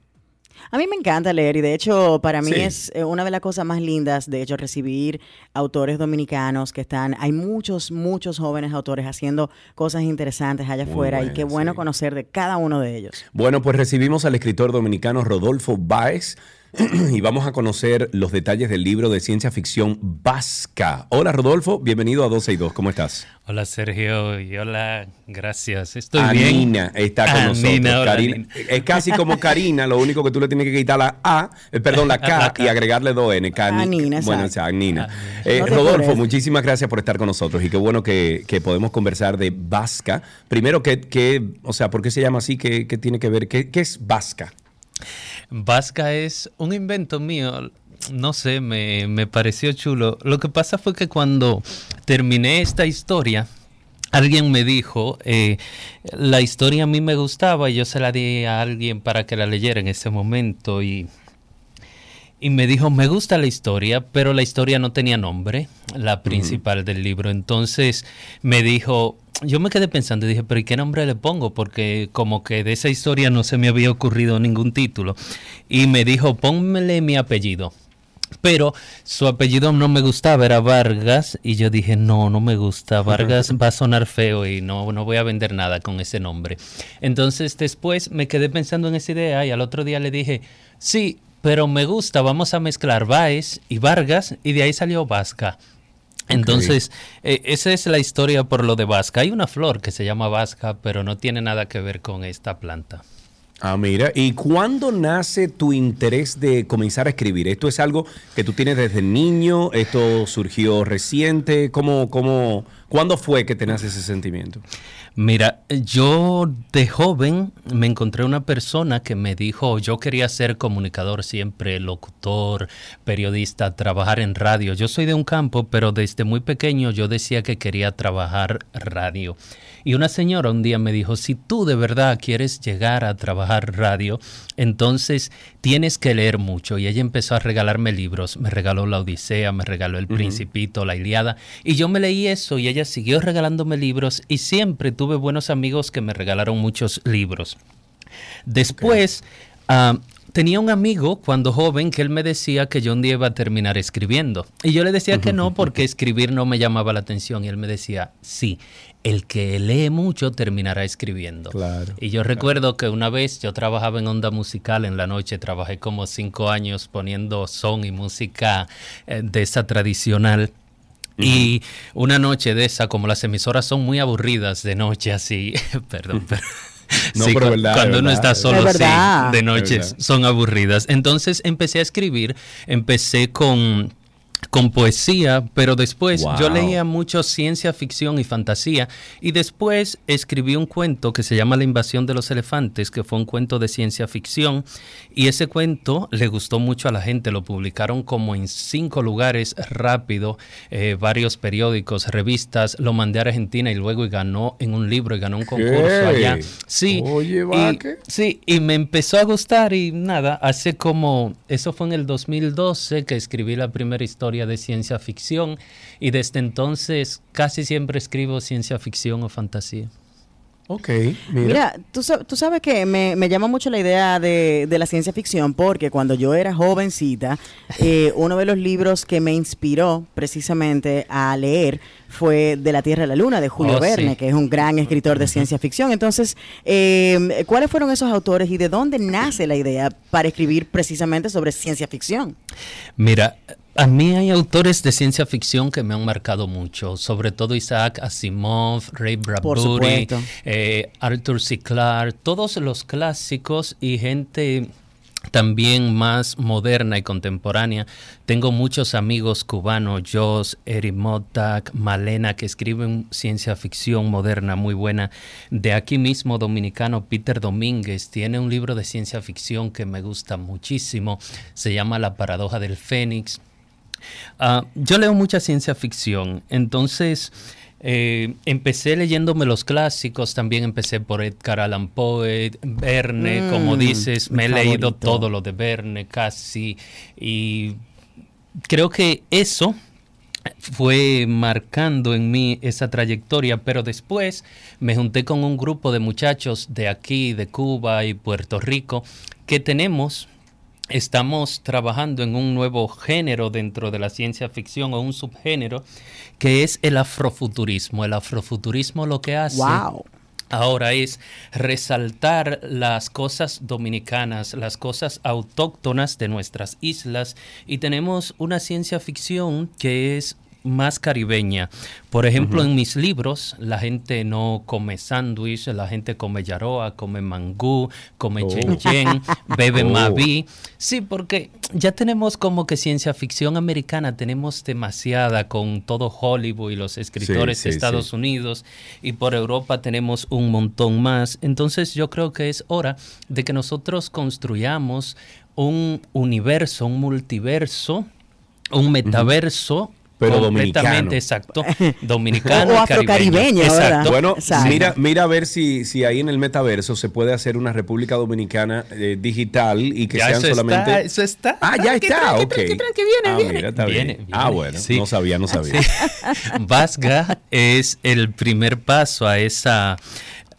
A mí me encanta leer y de hecho para mí Sí. es eh, una de las cosas más lindas, de hecho, recibir autores dominicanos que están, hay muchos, muchos jóvenes autores haciendo cosas interesantes allá Muy afuera y qué bueno sí. conocer de cada uno de ellos. Bueno, pues recibimos al escritor dominicano Rodolfo Báez y vamos a conocer los detalles del libro de ciencia ficción Vasca. Hola Rodolfo, bienvenido a 12 y 2, ¿cómo estás? Hola Sergio y hola, gracias. Estoy bien. Anina está con Anina, nosotros. hola, Karina- Anina. es casi como Karina, lo único que tú le tienes que quitar la A, eh, perdón, la K, y agregarle dos N. Cani- Anina, bueno, o sea, Anina. Eh, No Rodolfo, muchísimas gracias por estar con nosotros y qué bueno que, que podemos conversar de Vasca. Primero, ¿qué, qué- o sea, ¿por qué se llama así? ¿Qué, qué tiene que ver? ¿Qué, qué es Vasca? Vasca es un invento mío. No sé, me, me pareció chulo. Lo que pasa fue que cuando terminé esta historia, alguien me dijo, eh, la historia a mí me gustaba y yo se la di a alguien para que la leyera en ese momento y, y me dijo, me gusta la historia, pero la historia no tenía nombre, la principal del libro. Entonces me dijo, yo me quedé pensando y dije, pero ¿y qué nombre le pongo? Porque como que de esa historia no se me había ocurrido ningún título. Y me dijo, pónmele mi apellido. Pero su apellido no me gustaba, era Vargas, y yo dije, no, no me gusta, Vargas va a sonar feo y no, no voy a vender nada con ese nombre. Entonces después me quedé pensando en esa idea y al otro día le dije, sí, pero me gusta, vamos a mezclar Baez y Vargas, y de ahí salió Vasca. Entonces, eh, esa es la historia por lo de Vasca. Hay una flor que se llama Vasca, pero no tiene nada que ver con esta planta. Ah, mira, ¿y cuándo nace tu interés de comenzar a escribir? ¿Esto es algo que tú tienes desde niño? ¿Esto surgió reciente? ¿Cómo, cómo, ¿Cuándo fue que te nace ese sentimiento? Mira, yo de joven me encontré una persona que me dijo, yo quería ser comunicador siempre, locutor, periodista, trabajar en radio. Yo soy de un campo, pero desde muy pequeño yo decía que quería trabajar radio. Y una señora un día me dijo, si tú de verdad quieres llegar a trabajar radio, entonces tienes que leer mucho. Y ella empezó a regalarme libros. Me regaló La Odisea, me regaló El Principito, La Iliada. Y yo me leí eso y ella siguió regalándome libros y siempre tuve buenos amigos que me regalaron muchos libros. Después, ah, tenía un amigo cuando joven que él me decía que yo un día iba a terminar escribiendo. Y yo le decía que no porque escribir no me llamaba la atención. Y él me decía, sí, el que lee mucho terminará escribiendo. Claro, Y yo recuerdo que una vez yo trabajaba en Onda Musical en la noche, trabajé como cinco años poniendo son y música eh, de esa tradicional. Y una noche de esa, como las emisoras son muy aburridas de noche así, perdón, pero... No, sí, pero cu- verdad, cuando uno está es solo, verdad. sí, de Es noche verdad. son aburridas. Entonces empecé a escribir, empecé con, con poesía, pero después Wow. yo leía mucho ciencia ficción y fantasía y después escribí un cuento que se llama La invasión de los elefantes, que fue un cuento de ciencia ficción y ese cuento le gustó mucho a la gente, lo publicaron como en cinco lugares rápido, eh, varios periódicos, revistas, lo mandé a Argentina y luego y ganó en un libro y ganó un concurso ¿Qué? allá. Sí, Oye, y-. Sí, y me empezó a gustar y nada, hace como, eso fue en el 2012 que escribí la primera historia de ciencia ficción y desde entonces casi siempre escribo ciencia ficción o fantasía. Ok, mira. mira. tú, sa- tú sabes que me, me llama mucho la idea de, de la ciencia ficción porque cuando yo era jovencita, eh, uno de los libros que me inspiró precisamente a leer fue De la Tierra a la Luna de Julio Oh, Verne, sí. que es un gran escritor de ciencia ficción. Entonces, eh, ¿cuáles fueron esos autores y de dónde nace la idea para escribir precisamente sobre ciencia ficción? Mira, a mí hay autores de ciencia ficción que me han marcado mucho, sobre todo Isaac Asimov, Ray Bradbury, eh, Arthur C. Clarke, todos los clásicos y gente también más moderna y contemporánea. Tengo muchos amigos cubanos, Jos, Eric Motak, Malena, que escriben ciencia ficción moderna muy buena. De aquí mismo, dominicano, Peter Domínguez, tiene un libro de ciencia ficción que me gusta muchísimo. Se llama La paradoja del Fénix. Ah, yo leo mucha ciencia ficción, entonces eh, empecé leyéndome los clásicos, también empecé por Edgar Allan Poe, Verne, Mm, como dices, me he leído todo lo de Verne casi y creo que eso fue marcando en mí esa trayectoria, pero después me junté con un grupo de muchachos de aquí, de Cuba y Puerto Rico, que tenemos, estamos trabajando en un nuevo género dentro de la ciencia ficción o un subgénero, que es el afrofuturismo. El afrofuturismo lo que hace... ¡Wow! Ahora es resaltar las cosas dominicanas, las cosas autóctonas de nuestras islas y tenemos una ciencia ficción que es más caribeña. Por ejemplo, en mis libros la gente no come sándwich, la gente come yaroa, come mangú, come Oh. chenchen, bebe Oh. maví. Sí, porque ya tenemos como que ciencia ficción americana, tenemos demasiada con todo Hollywood y los escritores sí, de Estados sí. Unidos y por Europa tenemos un montón más. Entonces yo creo que es hora de que nosotros construyamos un universo, un multiverso, un metaverso. Pero completamente dominicano. exacto, dominicano O afrocaribeño. Exacto. Bueno, Exacto. mira, mira a ver si, si ahí en el metaverso se puede hacer una República Dominicana eh, digital y que Ya sean eso solamente. está, eso está. Ah, ya está, tranqui, ok. tranqui, tranqui, viene, ah, viene. mira, está Viene, bien. viene. Ah, bueno, Sí. no sabía, no sabía. Vasga es el primer paso a esa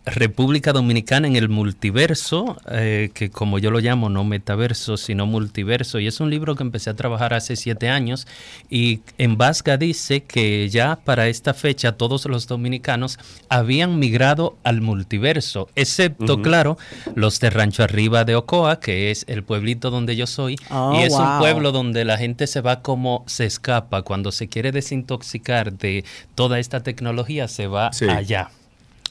República Dominicana en el multiverso, eh, que como yo lo llamo, no metaverso, sino multiverso. Y es un libro que empecé a trabajar hace siete años. Y en Vasga dice que ya para esta fecha todos los dominicanos habían migrado al multiverso, excepto, claro, los de Rancho Arriba de Ocoa, que es el pueblito donde yo soy. Oh, y es un pueblo donde la gente se va como se escapa. Cuando se quiere desintoxicar de toda esta tecnología, se va Sí. allá.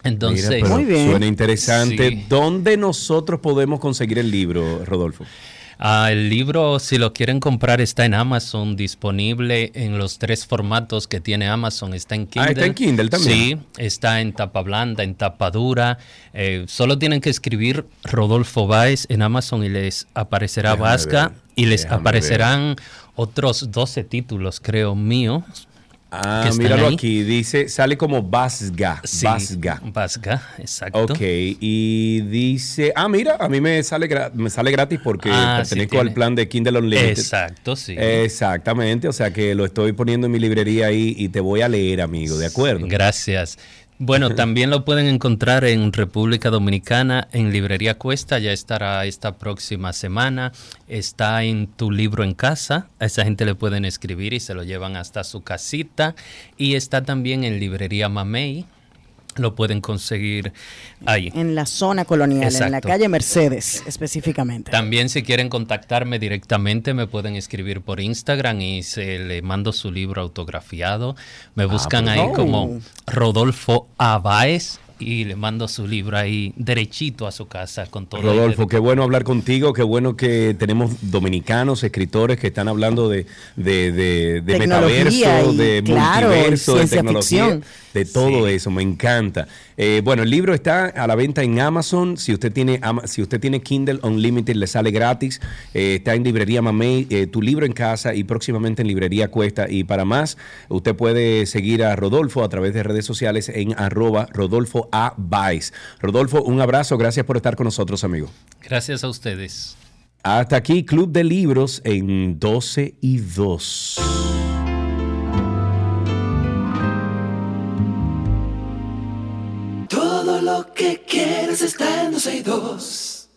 Entonces, Mira, Muy bien. Suena interesante. Sí. ¿Dónde nosotros podemos conseguir el libro, Rodolfo? ah, el libro, si lo quieren comprar, está en Amazon, disponible en los tres formatos que tiene Amazon. Está en Kindle. Ah, está en Kindle también. Sí, está en tapa blanda, en tapa dura. Eh, solo tienen que escribir Rodolfo Báez en Amazon y les aparecerá Déjame Vasca ver, y les déjame aparecerán otros 12 títulos, creo, míos. Ah, míralo ahí. aquí. Dice, sale como Vasga. Sí, Vasga. Vasga, exacto. Ok, y dice, ah, mira, a mí me sale, me sale gratis porque Ah, sí pertenezco al tiene. plan de Kindle Unlimited. Exacto, sí. Exactamente, o sea que lo estoy poniendo en mi librería ahí y te voy a leer, amigo, ¿de acuerdo? Gracias. Bueno, también lo pueden encontrar en República Dominicana, en Librería Cuesta, ya estará esta próxima semana. Está en tu libro en casa, a esa gente le pueden escribir y se lo llevan hasta su casita. Y está también en Librería Mamey, lo pueden conseguir ahí. En la zona colonial, en la calle Mercedes específicamente. También si quieren contactarme directamente me pueden escribir por Instagram y se le mando su libro autografiado. Me buscan ahí Oh. como Rodolfo Abaez y le mando su libro ahí derechito a su casa con todo. Rodolfo, el- qué bueno hablar contigo, qué bueno que tenemos dominicanos, escritores que están hablando de, de, de, metaverso, y, de claro, multiverso, de ciencia tecnología, ficción. De todo Sí. eso, me encanta. Eh, bueno, el libro está a la venta en Amazon, si usted tiene, si usted tiene Kindle Unlimited le sale gratis, Eh, está en librería Mamey, eh, tu libro en casa y próximamente en librería Cuesta. Y para más, usted puede seguir a Rodolfo a través de redes sociales en arroba Rodolfo A. Baez. Rodolfo, un abrazo, gracias por estar con nosotros, amigo. Gracias a ustedes. Hasta aquí, Club de Libros en 12 y 2. Quieras está en 262.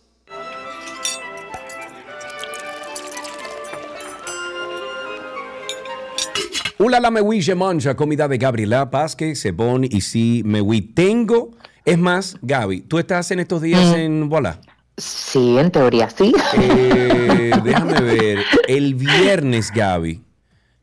Ula la me je manja, comida de Gabriela Pazque, Sebón y si me oui tengo. Es más, Gaby, ¿tú estás en estos días en Voilà? Sí, en teoría sí. Eh, déjame ver. El viernes, Gaby,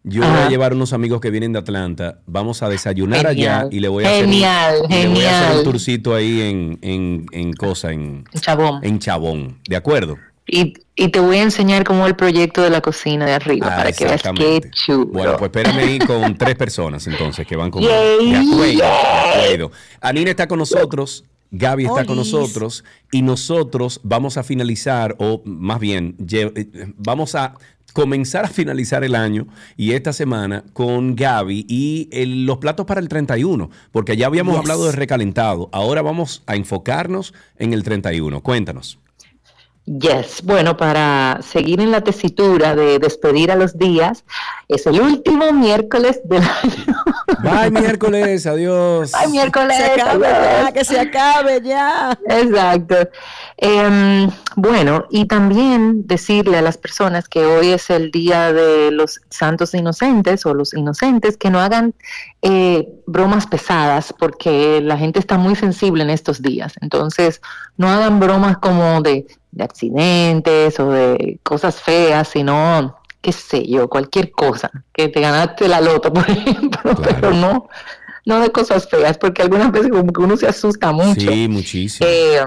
yo voy a Ajá. llevar unos amigos que vienen de Atlanta. Vamos a desayunar Genial. allá y le voy a hacer, un- Genial, le voy a hacer un genial. tourcito ahí en, en, en cosa, en, Chabón. en Chabón. ¿De acuerdo? Y, y te voy a enseñar cómo el proyecto de la cocina de arriba, Ah, para que veas qué chulo. Bueno, pues espérame ahí con tres personas entonces que van conmigo. Yay, De acuerdo, de yay. acuerdo. Anina está con nosotros, Gaby está con Olis. nosotros y nosotros vamos a finalizar, o más bien, eh, vamos a comenzar a finalizar el año y esta semana con Gaby y el- los platos para el 31, porque ya habíamos Yes. hablado de recalentado. Ahora vamos a enfocarnos en el 31. Cuéntanos. Yes, bueno, para seguir en la tesitura de despedir a los días, es el último miércoles del año. Bye miércoles, adiós. ¡Ay, miércoles! Se acabe adiós. ya, que se acabe ya. Exacto. Em, bueno, y también decirle a las personas que hoy es el día de los santos inocentes o los inocentes que no hagan eh, bromas pesadas porque la gente está muy sensible en estos días. Entonces, no hagan bromas como de, de accidentes o de cosas feas, sino, qué sé yo, cualquier cosa. Que te ganaste la loto, por ejemplo, pero no, no de cosas feas, porque algunas veces como que uno se asusta mucho. Sí, muchísimo. Eh,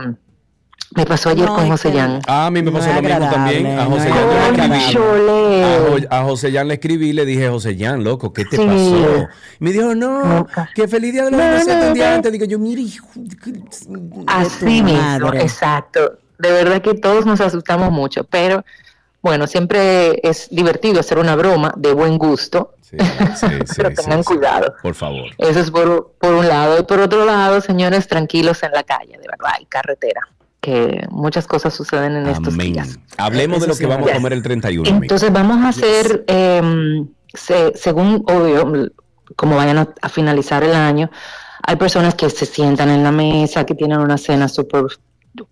me pasó ayer No, con José que- Jan. Ah, a mí me pasó lo mismo también. A José no Jan yo le escribí. A, Jo- a José Jan le escribí y le dije, José Jan, loco, ¿qué te Sí. pasó? Y me dijo, no, Nunca. que feliz día de los No, inocentes antes. Digo yo, mire, hijo. Así mismo, madre. exacto. De verdad que todos nos asustamos mucho, pero bueno, siempre es divertido hacer una broma de buen gusto, Sí, sí, sí, pero tengan cuidado. Por favor. Eso es por, por un lado. Y por otro lado, señores, tranquilos en la calle, de verdad, y carretera, que muchas cosas suceden en estos días. Hablemos de lo que vamos a comer el 31. amigo. Entonces vamos a hacer, eh, se- según obvio, como vayan a, a finalizar el año, hay personas que se sientan en la mesa, que tienen una cena súper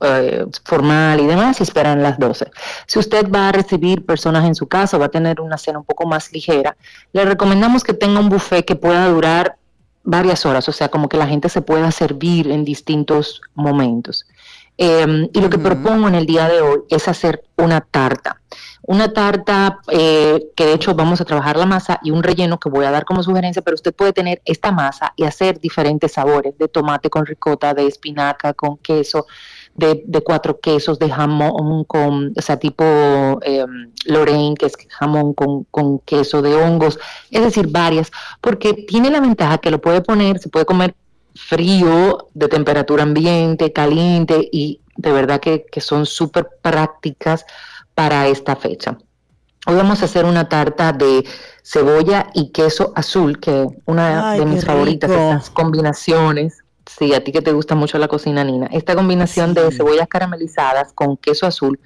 eh, formal y demás y esperan las 12. Si usted va a recibir personas en su casa, va a tener una cena un poco más ligera, le recomendamos que tenga un buffet que pueda durar varias horas, o sea, como que la gente se pueda servir en distintos momentos. Eh, y lo que propongo en el día de hoy es hacer una tarta. Una tarta eh, que de hecho vamos a trabajar la masa y un relleno que voy a dar como sugerencia, pero usted puede tener esta masa y hacer diferentes sabores de tomate con ricota, de espinaca con queso, de, de cuatro quesos, de jamón con, o sea, tipo eh, Lorraine, que es jamón con, con queso, de hongos, es decir, varias, porque tiene la ventaja que lo puede poner, se puede comer frío, de temperatura ambiente, caliente y de verdad que, que son súper prácticas para esta fecha. Hoy vamos a hacer una tarta de cebolla y queso azul, que una Ay, de mis favoritas, estas combinaciones. Sí, a ti que te gusta mucho la cocina, Nina. Esta combinación de cebollas caramelizadas con queso azul,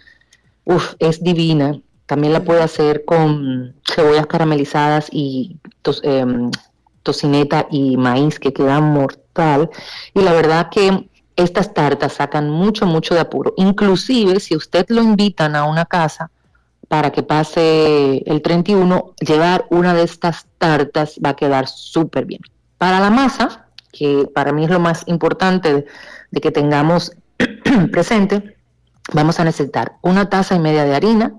uf, es divina. También la puede hacer con cebollas caramelizadas y tos- em, tocineta y maíz, que queda mortal. Y la verdad que estas tartas sacan mucho, mucho de apuro. Inclusive, si usted lo invitan a una casa para que pase el 31, llevar una de estas tartas va a quedar súper bien. Para la masa, que para mí es lo más importante de, que tengamos presente, vamos a necesitar una taza y media de harina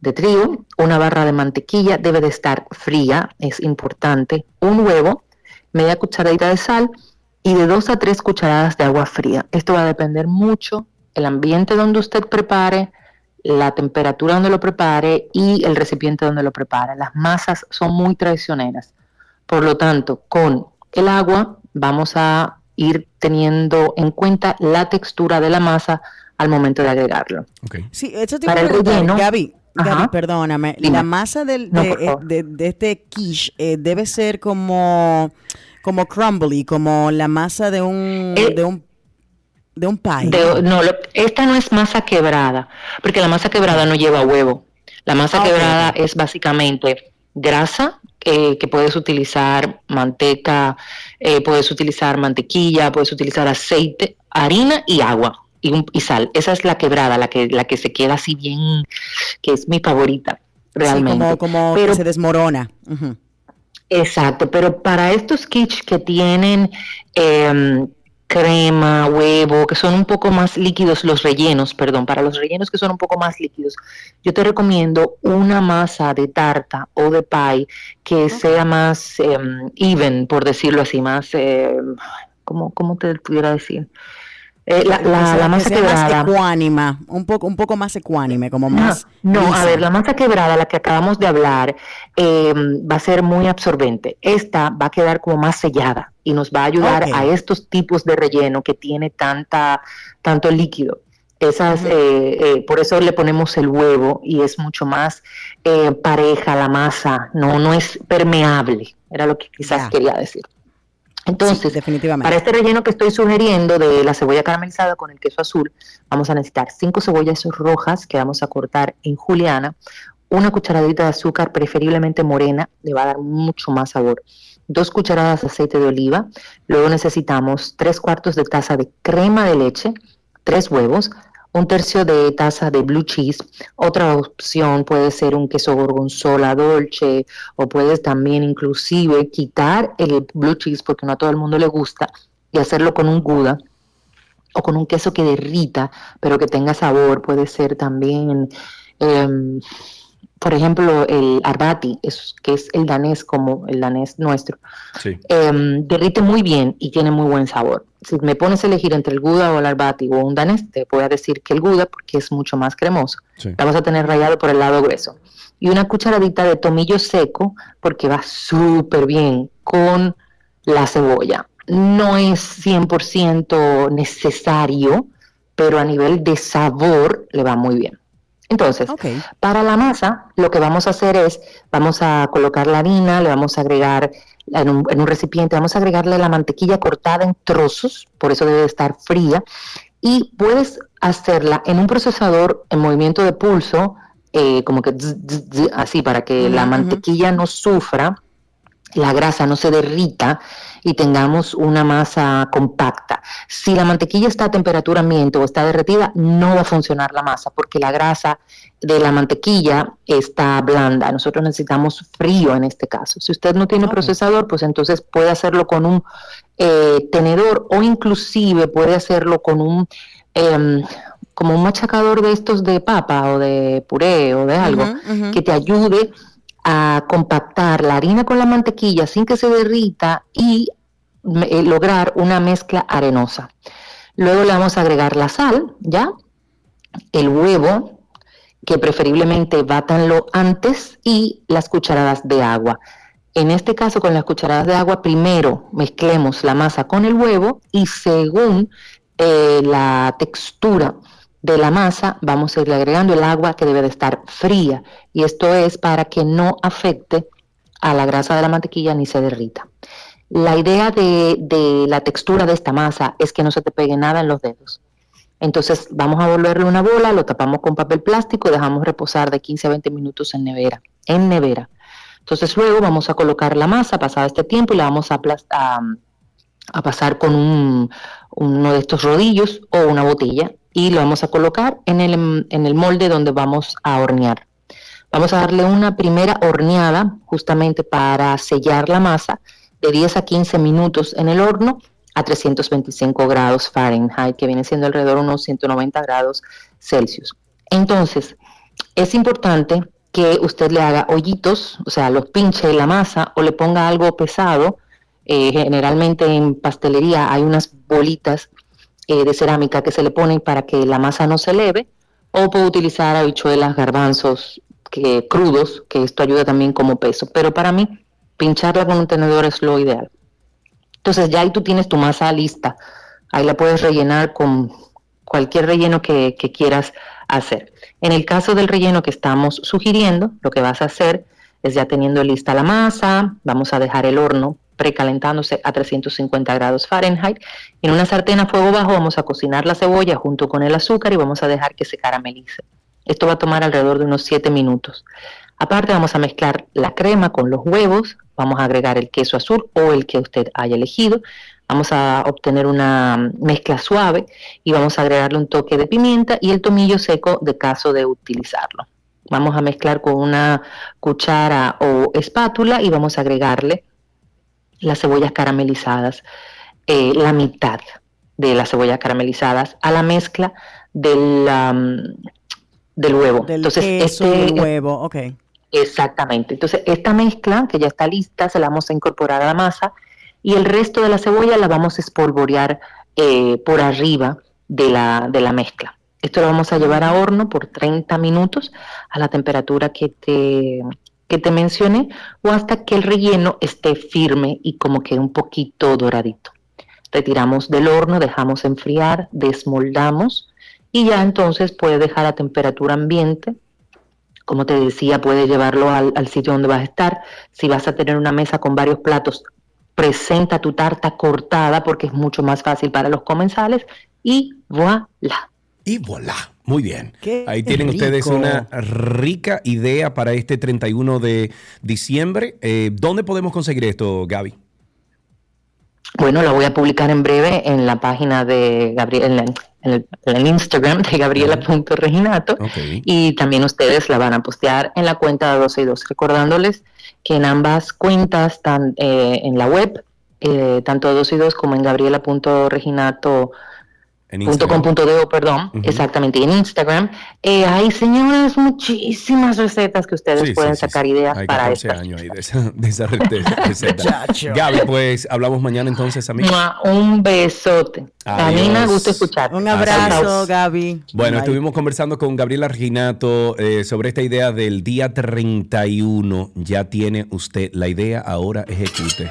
de trigo, una barra de mantequilla, debe de estar fría, es importante, un huevo, media cucharadita de sal y de dos a tres cucharadas de agua fría. Esto va a depender mucho el ambiente donde usted prepare, la temperatura donde lo prepare y el recipiente donde lo prepare. Las masas son muy traicioneras. Por lo tanto, con el agua vamos a ir teniendo en cuenta la textura de la masa al momento de agregarlo. Ok. Sí, eso te Para el relleno. Gaby. Gaby, Ajá. perdóname. Dime. La masa del, No, de, este quiche eh, debe ser como, como crumbly, como la masa de un, Eh, de un, de un pie. De- no, lo- esta no es masa quebrada, porque la masa quebrada no lleva huevo. La masa Ah, quebrada es básicamente grasa, eh, que puedes utilizar manteca, eh, puedes utilizar mantequilla, puedes utilizar aceite, harina y agua y, un- y sal. Esa es la quebrada, la que, la que se queda así bien, que es mi favorita, realmente. Sí, como, como Pero- que se desmorona. Exacto, pero para estos kits que tienen em, crema, huevo, que son un poco más líquidos, los rellenos, perdón, para los rellenos que son un poco más líquidos, yo te recomiendo una masa de tarta o de pie que sea más em, even, por decirlo así, más, em, ¿cómo, cómo te pudiera decir? Eh, la, que masa más quebrada. ecuánima, un poco, un poco más ecuánime, como No, más. no, a ver, la masa quebrada, la que acabamos de hablar, eh, va a ser muy absorbente. Esta va a quedar como más sellada y nos va a ayudar a estos tipos de relleno que tiene tanta, tanto líquido. Esas, eh, eh, por eso le ponemos el huevo y es mucho más eh, pareja la masa, no, no es permeable, era lo que quizás quería decir. Sí, Entonces, definitivamente. para este relleno que estoy sugiriendo de la cebolla caramelizada con el queso azul, vamos a necesitar cinco cebollas rojas que vamos a cortar en juliana, una cucharadita de azúcar, preferiblemente morena, le va a dar mucho más sabor. Dos cucharadas de aceite de oliva, luego necesitamos tres cuartos de taza de crema de leche, tres huevos, un tercio de taza de blue cheese. Otra opción puede ser un queso gorgonzola dolce o puedes también inclusive quitar el blue cheese porque no a todo el mundo le gusta y hacerlo con un gouda o con un queso que derrita pero que tenga sabor. Puede ser también, em, por ejemplo, el arbati, es, que es el danés como el danés nuestro Sí. em, derrite muy bien y tiene muy buen sabor. Si me pones a elegir entre el Gouda o el Arbati o un danés, te voy a decir que el Gouda porque es mucho más cremoso. Sí. La vas a tener rayado por el lado grueso. Y una cucharadita de tomillo seco porque va súper bien con la cebolla. No es 100% necesario, pero a nivel de sabor le va muy bien. Entonces, para la masa, lo que vamos a hacer es, vamos a colocar la harina, le vamos a agregar en un, en un recipiente, vamos a agregarle la mantequilla cortada en trozos, por eso debe de estar fría, y puedes hacerla en un procesador en movimiento de pulso, eh, como que así, para que la mantequilla no sufra, la grasa no se derrita y tengamos una masa compacta. Si la mantequilla está a temperatura ambiente o está derretida, no va a funcionar la masa porque la grasa de la mantequilla está blanda. Nosotros necesitamos frío en este caso. Si usted no tiene procesador, pues entonces puede hacerlo con un eh, tenedor o inclusive puede hacerlo con un em, como un machacador de estos de papa o de puré o de algo que te ayude a compactar la harina con la mantequilla sin que se derrita y eh, lograr una mezcla arenosa. Luego le vamos a agregar la sal, ¿ya? El huevo, que preferiblemente bátanlo antes, y las cucharadas de agua. En este caso, con las cucharadas de agua, primero mezclemos la masa con el huevo y según eh, la textura de la masa, vamos a irle agregando el agua que debe de estar fría. Y esto es para que no afecte a la grasa de la mantequilla ni se derrita. La idea de, de la textura de esta masa es que no se te pegue nada en los dedos. Entonces vamos a volverle una bola, lo tapamos con papel plástico y dejamos reposar de 15 a 20 minutos en nevera. En nevera. Entonces luego vamos a colocar la masa pasado este tiempo y la vamos a, pasar con un- uno de estos rodillos o una botella y lo vamos a colocar en el, en el molde donde vamos a hornear. Vamos a darle una primera horneada justamente para sellar la masa de 10 a 15 minutos en el horno a 325 grados Fahrenheit, que viene siendo alrededor de unos 190 grados Celsius. Entonces, es importante que usted le haga hoyitos, o sea, los pinche la masa o le ponga algo pesado. Eh, generalmente en pastelería hay unas bolitas eh, de cerámica que se le ponen para que la masa no se eleve, o puede utilizar habichuelas, garbanzos que, crudos, que esto ayuda también como peso. Pero para mí, pincharla con un tenedor es lo ideal. Entonces ya ahí tú tienes tu masa lista. Ahí la puedes rellenar con cualquier relleno que, que quieras hacer. En el caso del relleno que estamos sugiriendo, lo que vas a hacer es ya teniendo lista la masa, vamos a dejar el horno precalentándose a 350 grados Fahrenheit. En una sartén a fuego bajo vamos a cocinar la cebolla junto con el azúcar y vamos a dejar que se caramelice. Esto va a tomar alrededor de unos 7 minutos. Aparte vamos a mezclar la crema con los huevos vamos a agregar el queso azul o el que usted haya elegido. Vamos a obtener una mezcla suave y vamos a agregarle un toque de pimienta y el tomillo seco de caso de utilizarlo. Vamos a mezclar con una cuchara o espátula y vamos a agregarle las cebollas caramelizadas, eh, la mitad de las cebollas caramelizadas a la mezcla del, del huevo. Del Entonces, queso, este- del huevo, ok. Exactamente. Entonces, esta mezcla que ya está lista, se la vamos a incorporar a la masa y el resto de la cebolla la vamos a espolvorear eh, por arriba de la, de la mezcla. Esto lo vamos a llevar a horno por 30 minutos a la temperatura que te, que te mencioné o hasta que el relleno esté firme y como que un poquito doradito. Retiramos del horno, dejamos enfriar, desmoldamos y ya entonces puede dejar a temperatura ambiente como te decía, puedes llevarlo al, al sitio donde vas a estar. Si vas a tener una mesa con varios platos, presenta tu tarta cortada porque es mucho más fácil para los comensales y voilà. Y voilà. Muy bien. Qué Ahí tienen ustedes una rica idea para este 31 de diciembre. Eh, ¿Dónde podemos conseguir esto, Gaby? Bueno, la voy a publicar en breve en la página de Gabriel, en, el, en el Instagram de Gabriela.reginato. Ok. Y también ustedes la van a postear en la cuenta de 12 y 2, recordándoles que en ambas cuentas, tan, eh, en la web, eh, tanto 12 y 2 como en gabriela.reginato En punto Instagram. com punto de o, perdón, Ujú. exactamente, y en Instagram, eh, hay señoras muchísimas recetas que ustedes Sí, pueden sí, sacar sí. ideas Hay para 14 estas. años ahí de esa, de esa receta. Gaby, pues hablamos mañana entonces, amigo. Mua, Un besote. Adiós. Tanina, gusto escuchar. Un abrazo, Gaby. Bueno, Bye. estuvimos conversando con Gabriela Reginato eh, sobre esta idea del día 31. Ya tiene usted la idea, ahora ejecute.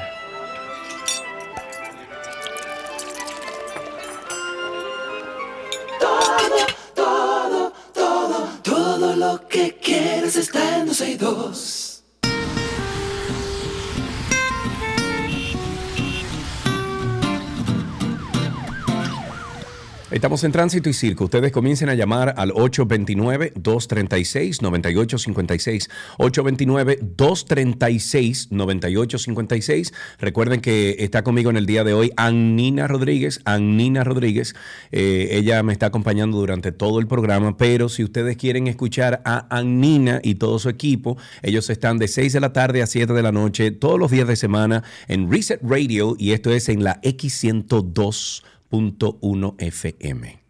Estamos en tránsito y circo. Ustedes comiencen a llamar al 829-236-9856. 829-236-9856. Recuerden que está conmigo en el día de hoy Annina Rodríguez. Annina Rodríguez. Eh, ella me está acompañando durante todo el programa, pero si ustedes quieren escuchar a Annina y todo su equipo, ellos están de 6 de la tarde a 7 de la noche todos los días de semana en Reset Radio y esto es en la X102. .1 FM.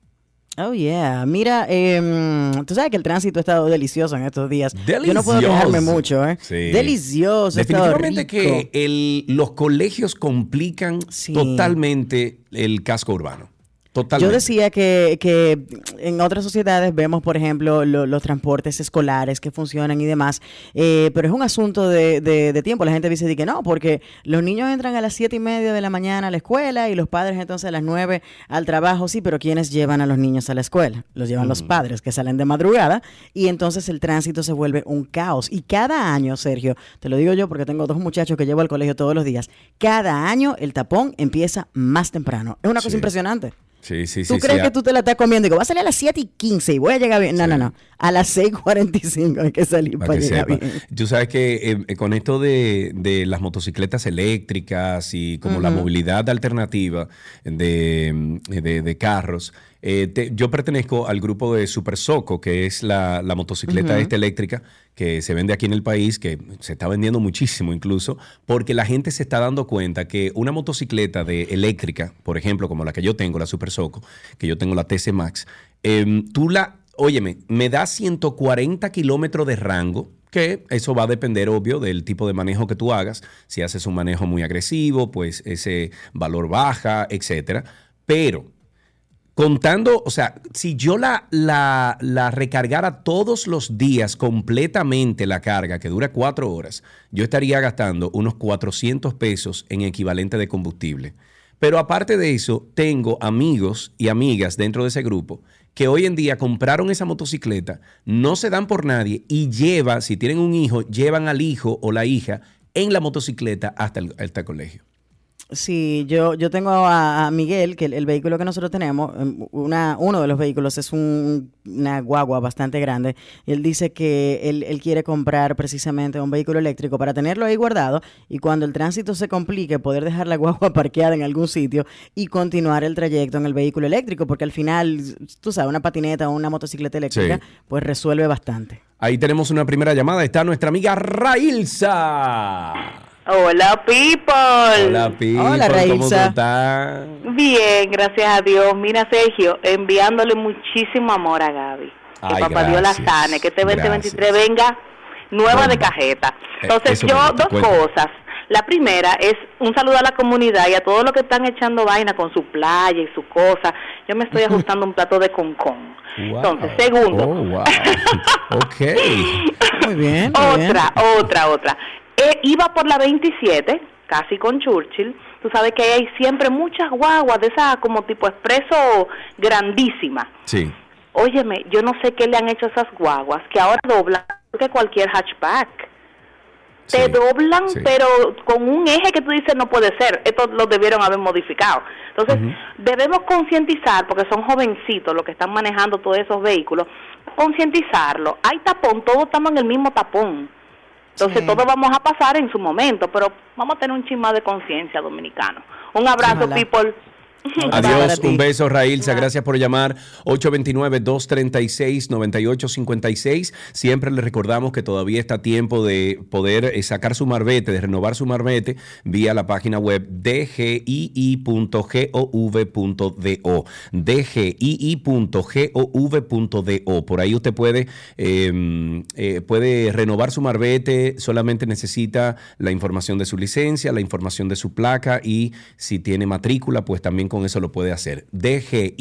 Oh, yeah. Mira, em, tú sabes que el tránsito ha estado delicioso en estos días. Yo no puedo Delicioso. quejarme mucho, ¿eh? Sí. Delicioso. Definitivamente que rico. el- los colegios complican Sí. totalmente el casco urbano. Totalmente. Yo decía que, que en otras sociedades vemos, por ejemplo, lo- los transportes escolares que funcionan y demás, eh, pero es un asunto de, de- de tiempo. La gente dice que no, porque los niños entran a las siete y media de la mañana a la escuela y los padres entonces a las nueve al trabajo. Sí, pero ¿quiénes llevan a los niños a la escuela? Los llevan los padres que salen de madrugada y entonces el tránsito se vuelve un caos. Y cada año, Sergio, te lo digo yo porque tengo dos muchachos que llevo al colegio todos los días, cada año el tapón empieza más temprano. Es una cosa impresionante. Sí, sí, ¿Tú sí. crees sí, que a- tú te la estás comiendo? Digo, va a salir a las 7 y 15 y voy a llegar bien. No, no, no. A las 6.45 hay que salir Para para, que llegar bien. Tú sabes que eh, eh, con esto de, de las motocicletas eléctricas y como la movilidad alternativa de, de- de carros, eh, te- yo pertenezco al grupo de Super Soco, que es la, la motocicleta esta eléctrica que se vende aquí en el país, que se está vendiendo muchísimo incluso, porque la gente se está dando cuenta que una motocicleta de eléctrica, por ejemplo, como la que yo tengo, la Super Soco, que yo tengo la TC Max, em, tú la Óyeme, me da 140 kilómetros de rango, que eso va a depender, obvio, del tipo de manejo que tú hagas. Si haces un manejo muy agresivo, pues ese valor baja, etcétera. Pero contando, o sea, si yo la, la, la recargara todos los días completamente la carga, que dura cuatro horas, yo estaría gastando unos 400 pesos en equivalente de combustible. Pero aparte de eso, tengo amigos y amigas dentro de ese grupo que hoy en día compraron esa motocicleta, no se dan por nadie y lleva, si tienen un hijo, llevan al hijo o la hija en la motocicleta hasta el, hasta el colegio. Sí, yo, yo tengo a, a Miguel, que el, el vehículo que nosotros tenemos, em, una, uno de los vehículos es un- una guagua bastante grande. Y él dice que él, él quiere comprar precisamente un vehículo eléctrico para tenerlo ahí guardado y cuando el tránsito se complique, poder dejar la guagua parqueada en algún sitio y continuar el trayecto en el vehículo eléctrico, porque al final, tú sabes, una patineta o una motocicleta eléctrica, Sí. pues resuelve bastante. Ahí tenemos una primera llamada. Está nuestra amiga Railsa. Hola, people. Hola, Pipo. Hola, ¿Cómo tú Railsa. estás? Bien, gracias a Dios. Mira, Sergio, enviándole muchísimo amor a Gaby. Que Ay, papá Dios la sane, que este 2023 Gracias. venga nueva de cajeta. Eh, Entonces, yo, dos cuenta. cosas. La primera es un saludo a la comunidad y a todos los que están echando vaina con su playa y su cosa. Yo me estoy ajustando un plato de concón. Wow. Entonces, segundo. Oh, wow. ok. Muy bien. muy bien. Otra, otra, otra. Eh, iba por la 27, casi con Churchill. Tú sabes que hay siempre muchas guaguas de esas como tipo expreso grandísima. Sí. Óyeme, yo no sé qué le han hecho esas guaguas que ahora doblan que cualquier hatchback. Te Sí, doblan, sí. pero con un eje que tú dices no puede ser. Esto lo debieron haber modificado. Entonces, debemos concientizar, porque son jovencitos los que están manejando todos esos vehículos, concientizarlo. Hay tapón, todos estamos en el mismo tapón. Entonces, Sí. todos vamos a pasar en su momento, pero vamos a tener un chisma de conciencia dominicano. Un abrazo, Ojalá. people. Adiós, un beso, Railsa. Gracias por llamar. 829-236-9856. Siempre le recordamos que todavía está a tiempo de poder eh, sacar su marbete, de renovar su marbete vía la página web dgii.gov.do. dgii.gov.do. Por ahí usted puede, eh, eh, puede renovar su marbete. Solamente necesita la información de su licencia, la información de su placa y si tiene matrícula, pues también con eso lo puede hacer. dgii.gov.do.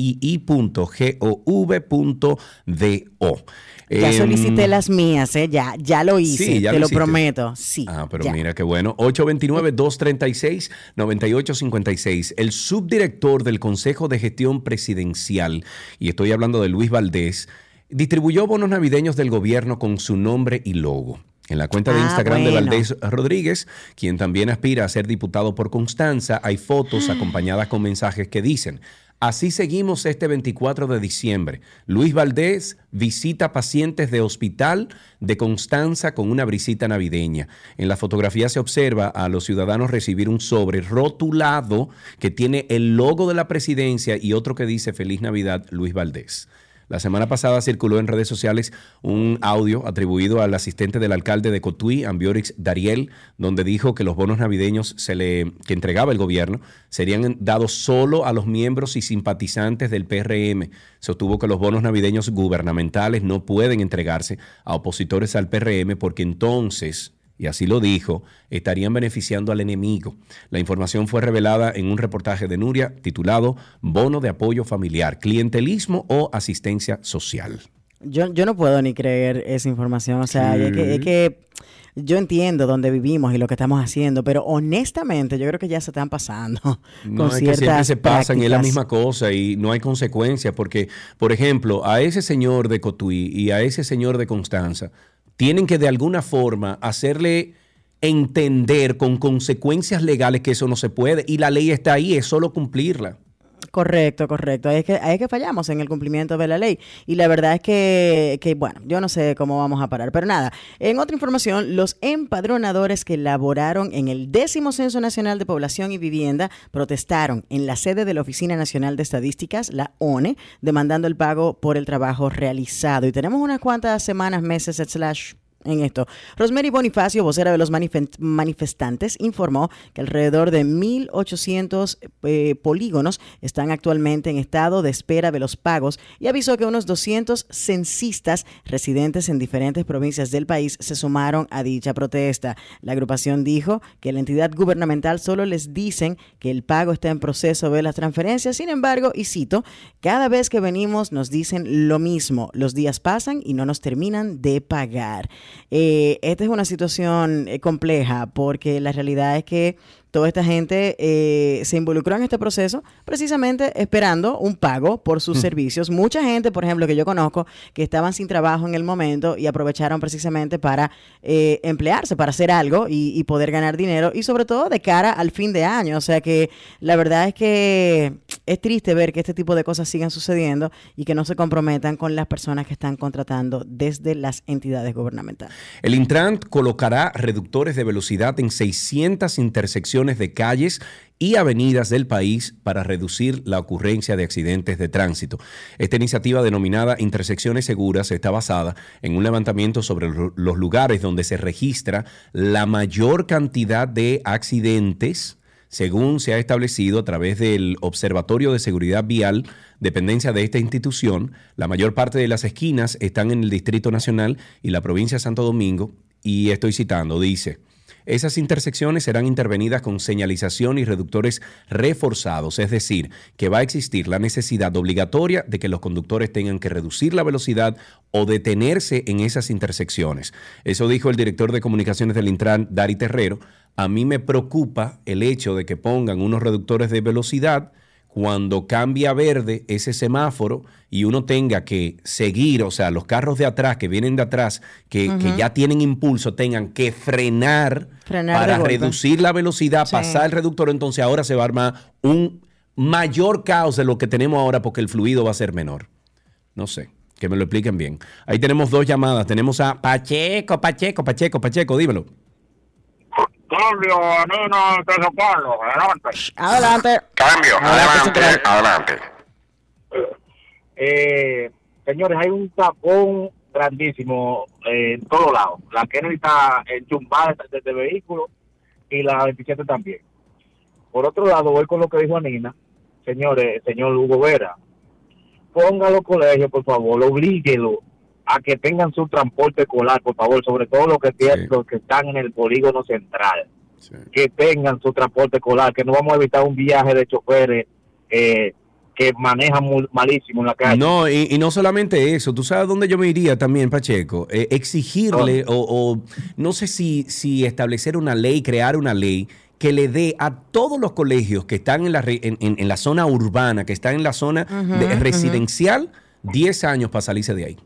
Ya Em, solicité las mías, ¿eh? Ya, ya lo hice, sí, ya te lo prometo. Sí. Ah, pero ya. mira qué bueno. 829-236-9856. El subdirector del Consejo de Gestión Presidencial, y estoy hablando de Luis Valdés, distribuyó bonos navideños del gobierno con su nombre y logo. En la cuenta de Ah, Instagram de. Valdés Rodríguez, quien también aspira a ser diputado por Constanza, hay fotos acompañadas con mensajes que dicen, así seguimos este 24 de diciembre. Luis Valdés visita pacientes de hospital de Constanza con una brisita navideña. En la fotografía se observa a los ciudadanos recibir un sobre rotulado que tiene el logo de la presidencia y otro que dice Feliz Navidad Luis Valdés. La semana pasada circuló en redes sociales un audio atribuido al asistente del alcalde de Cotuí, Ambiorix Dariel, donde dijo que los bonos navideños se le, que entregaba el gobierno serían dados solo a los miembros y simpatizantes del PRM. Sostuvo que los bonos navideños gubernamentales no pueden entregarse a opositores al PRM porque entonces y así lo dijo, estarían beneficiando al enemigo. La información fue revelada en un reportaje de Nuria titulado Bono de apoyo familiar, clientelismo o asistencia social. Yo, yo no puedo ni creer esa información. O sea, es, que, es que yo entiendo dónde vivimos y lo que estamos haciendo, pero honestamente yo creo que ya se están pasando No, con es que siempre se pasan y es la prácticas. misma cosa y no hay consecuencias porque, por ejemplo, a ese señor de Cotuí y a ese señor de Constanza tienen que de alguna forma hacerle entender con consecuencias legales que eso no se puede y la ley está ahí, es solo cumplirla. Correcto, correcto. Ahí es, que, es que fallamos en el cumplimiento de la ley. Y la verdad es que, que, bueno, yo no sé cómo vamos a parar. Pero nada, en otra información, los empadronadores que laboraron en el décimo Censo Nacional de Población y Vivienda protestaron en la sede de la Oficina Nacional de Estadísticas, la ONE, demandando el pago por el trabajo realizado. Y tenemos unas cuantas semanas, meses, slash en esto. Rosemary Bonifacio, vocera de los manife- manifestantes, informó que alrededor de 1.800 eh, polígonos están actualmente en estado de espera de los pagos y avisó que unos 200 censistas residentes en diferentes provincias del país se sumaron a dicha protesta. La agrupación dijo que la entidad gubernamental solo les dicen que el pago está en proceso de las transferencias. Sin embargo, y cito, cada vez que venimos nos dicen lo mismo. Los días pasan y no nos terminan de pagar. Eh, esta es una situación eh, compleja porque la realidad es que toda esta gente eh, se involucró en este proceso precisamente esperando un pago por sus servicios. Mucha gente, por ejemplo, que yo conozco, que estaban sin trabajo en el momento y aprovecharon precisamente para eh, emplearse, para hacer algo y, y poder ganar dinero y sobre todo de cara al fin de año. O sea que la verdad es que es triste ver que este tipo de cosas sigan sucediendo y que no se comprometan con las personas que están contratando desde las entidades gubernamentales. El Intran colocará reductores de velocidad en 600 intersecciones de calles y avenidas del país para reducir la ocurrencia de accidentes de tránsito. Esta iniciativa denominada Intersecciones Seguras está basada en un levantamiento sobre lo- los lugares donde se registra la mayor cantidad de accidentes según se ha establecido a través del Observatorio de Seguridad Vial, dependencia de esta institución, la mayor parte de las esquinas están en el Distrito Nacional y la provincia de Santo Domingo, y estoy citando, dice, esas intersecciones serán intervenidas con señalización y reductores reforzados, es decir, que va a existir la necesidad obligatoria de que los conductores tengan que reducir la velocidad o detenerse en esas intersecciones. Eso dijo el director de comunicaciones del Intran, Dari Terrero. A mí me preocupa el hecho de que pongan unos reductores de velocidad cuando cambia a verde ese semáforo y uno tenga que seguir, o sea, los carros de atrás que vienen de atrás, que, que ya tienen impulso, tengan que frenar, para reducir la velocidad, Sí. pasar el reductor, entonces ahora se va a armar un mayor caos de lo que tenemos ahora porque el fluido va a ser menor. No sé, que me lo expliquen bien. Ahí tenemos dos llamadas. Tenemos a Pacheco, Pacheco, Pacheco, Pacheco, dímelo. Cambio, Nino, Pedro Pablo, adelante. Adelante. Cambio, Adelante, adelante. Eh, señores, hay un tapón grandísimo eh, en todos lados. La Kennedy está enchumbada desde vehículo y la 27 también. Por otro lado, voy con lo que dijo Anina. Señores, señor Hugo Vera, ponga a los colegios, por favor, oblíguelo a que tengan su transporte escolar, por favor, sobre todo los que, tienen, Sí. los que están en el polígono central Sí. que tengan su transporte escolar, que no vamos a evitar un viaje de choferes eh, que manejan muy malísimo en la calle. No, y, y no solamente eso, tú sabes dónde yo me iría también, Pacheco, Eh, exigirle o, o no sé si, si establecer una ley, crear una ley que le dé a todos los colegios que están en la, re- en, en- en la zona urbana, que están en la zona de- residencial, 10 años para salirse de ahí.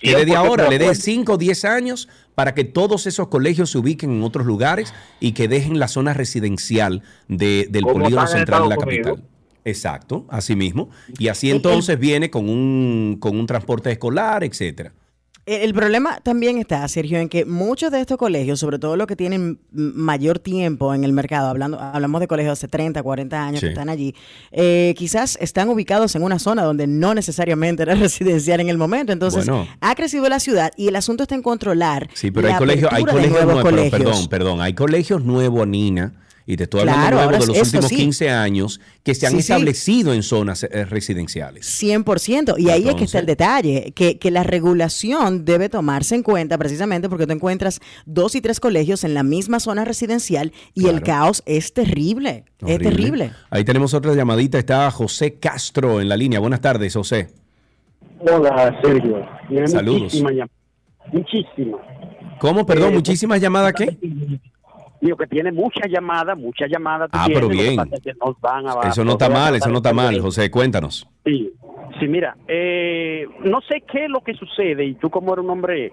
Que desde 100% ahora le dé acuerdo. 5 o 10 años para que todos esos colegios se ubiquen en otros lugares y que dejen la zona residencial de- del polígono central de la capital. Exacto, así mismo. Y así entonces viene con un, con un transporte escolar, etcétera. El el problema también está, Sergio, en que muchos de estos colegios, sobre todo los que tienen mayor tiempo en el mercado, hablando, hablamos de colegios hace 30, 40 años Sí. que están allí, eh, quizás están ubicados en una zona donde no necesariamente era residencial en el momento. Entonces, Bueno. ha crecido la ciudad y el asunto está en controlar. Sí, pero hay colegios, hay colegios nuevos colegios. perdón, perdón, hay colegios nuevos, Nina, y te estoy hablando Claro, nuevo ahora de los eso últimos sí. 15 años que se han Sí, sí. establecido en zonas eh, residenciales. 100%. Y ahí es que está el detalle, que, que la regulación debe tomarse en cuenta precisamente porque tú encuentras dos y tres colegios en la misma zona residencial y el caos es terrible. Es terrible. Ahí tenemos otra llamadita, está José Castro en la línea. Buenas tardes, José. Hola, Sergio. Saludos. Muchísimas llamadas. Muchísimas. ¿Cómo? Perdón, Eh, muchísimas llamadas, ¿qué? Digo que tiene muchas llamadas, muchas llamadas. Ah, pero bien. nos van a- Eso no está mal, eso no de está mal. José, cuéntanos. Sí, sí, mira, eh, no sé qué es lo que sucede y tú como eres un hombre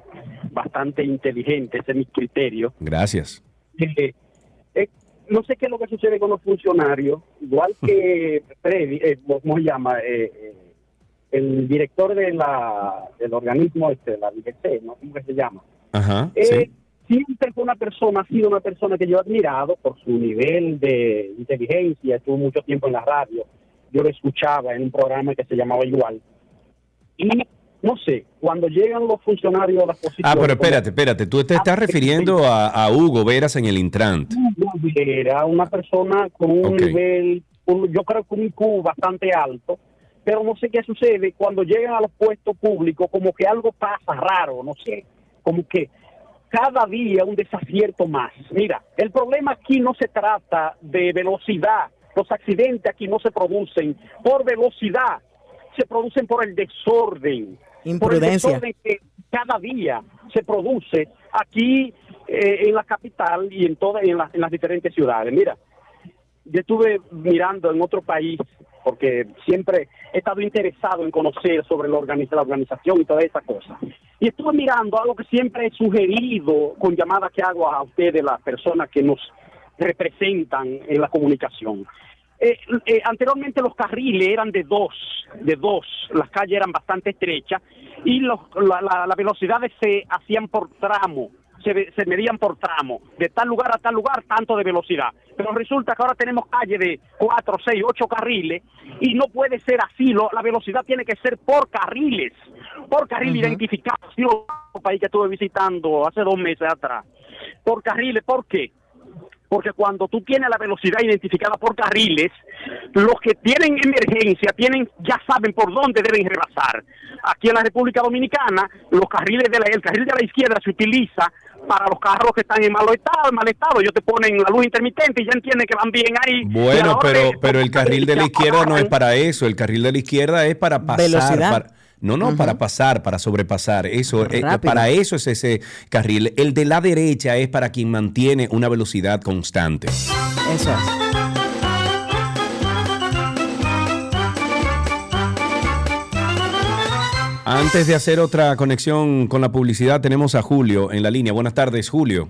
bastante inteligente, ese es mi criterio, Gracias. eh, eh, no sé qué es lo que sucede con los funcionarios, igual que Freddy, eh, ¿cómo se llama? Eh, el director de la, del organismo, este, la DGC, ¿no? ¿Cómo que se llama? Ajá, sí. Siempre fue una persona, ha sido una persona que yo he admirado por su nivel de inteligencia, estuvo mucho tiempo en la radio, yo lo escuchaba en un programa que se llamaba Igual. Y no sé, cuando llegan los funcionarios a las posiciones... Ah, pero espérate, espérate, tú te estás Ah, refiriendo a, a Hugo Veras en el Intrant. Era una persona con un nivel, un- yo creo que un IQ bastante alto, pero no sé qué sucede cuando llegan a los puestos públicos, como que algo pasa raro, no sé, como que cada día un desacierto más. Mira, el problema aquí no se trata de velocidad, los accidentes aquí no se producen por velocidad, se producen por el desorden, por el Imprudencia. desorden que cada día se produce aquí eh, en la capital y en todas en, la- en las diferentes ciudades. Mira, yo estuve mirando en otro país, porque siempre he estado interesado en conocer sobre la, organiz- la organización y toda esa cosa. Y estuve mirando algo que siempre he sugerido con llamadas que hago a ustedes, las personas que nos representan en la comunicación. Eh, eh, anteriormente los carriles eran de dos, de dos, las calles eran bastante estrechas y los, la, la- las velocidades se hacían por tramo, se, medían por tramo, de tal lugar a tal lugar, tanto de velocidad. Pero resulta que ahora tenemos calles de cuatro, seis, ocho carriles y no puede ser así, lo- la velocidad tiene que ser por carriles, por carril identificado. Sí, un país que estuve visitando hace dos meses atrás, por carriles, ¿por qué? Porque cuando tú tienes la velocidad identificada por carriles, los que tienen emergencia tienen ya saben por dónde deben rebasar. Aquí en la República Dominicana, los carriles de la, el carril de la izquierda se utiliza para los carros que están en mal estado, mal estado. Ellos te ponen la luz intermitente y ya entienden que van bien ahí. Bueno, pero, de- pero el carril de la izquierda no es para eso. El carril de la izquierda es para pasar. Velocidad. para- no, no, para pasar, para sobrepasar. Eso, eh, para eso es ese carril. El de la derecha es para quien mantiene una velocidad constante. Eso es. Antes de hacer otra conexión con la publicidad, tenemos a Julio en la línea. Buenas tardes, Julio.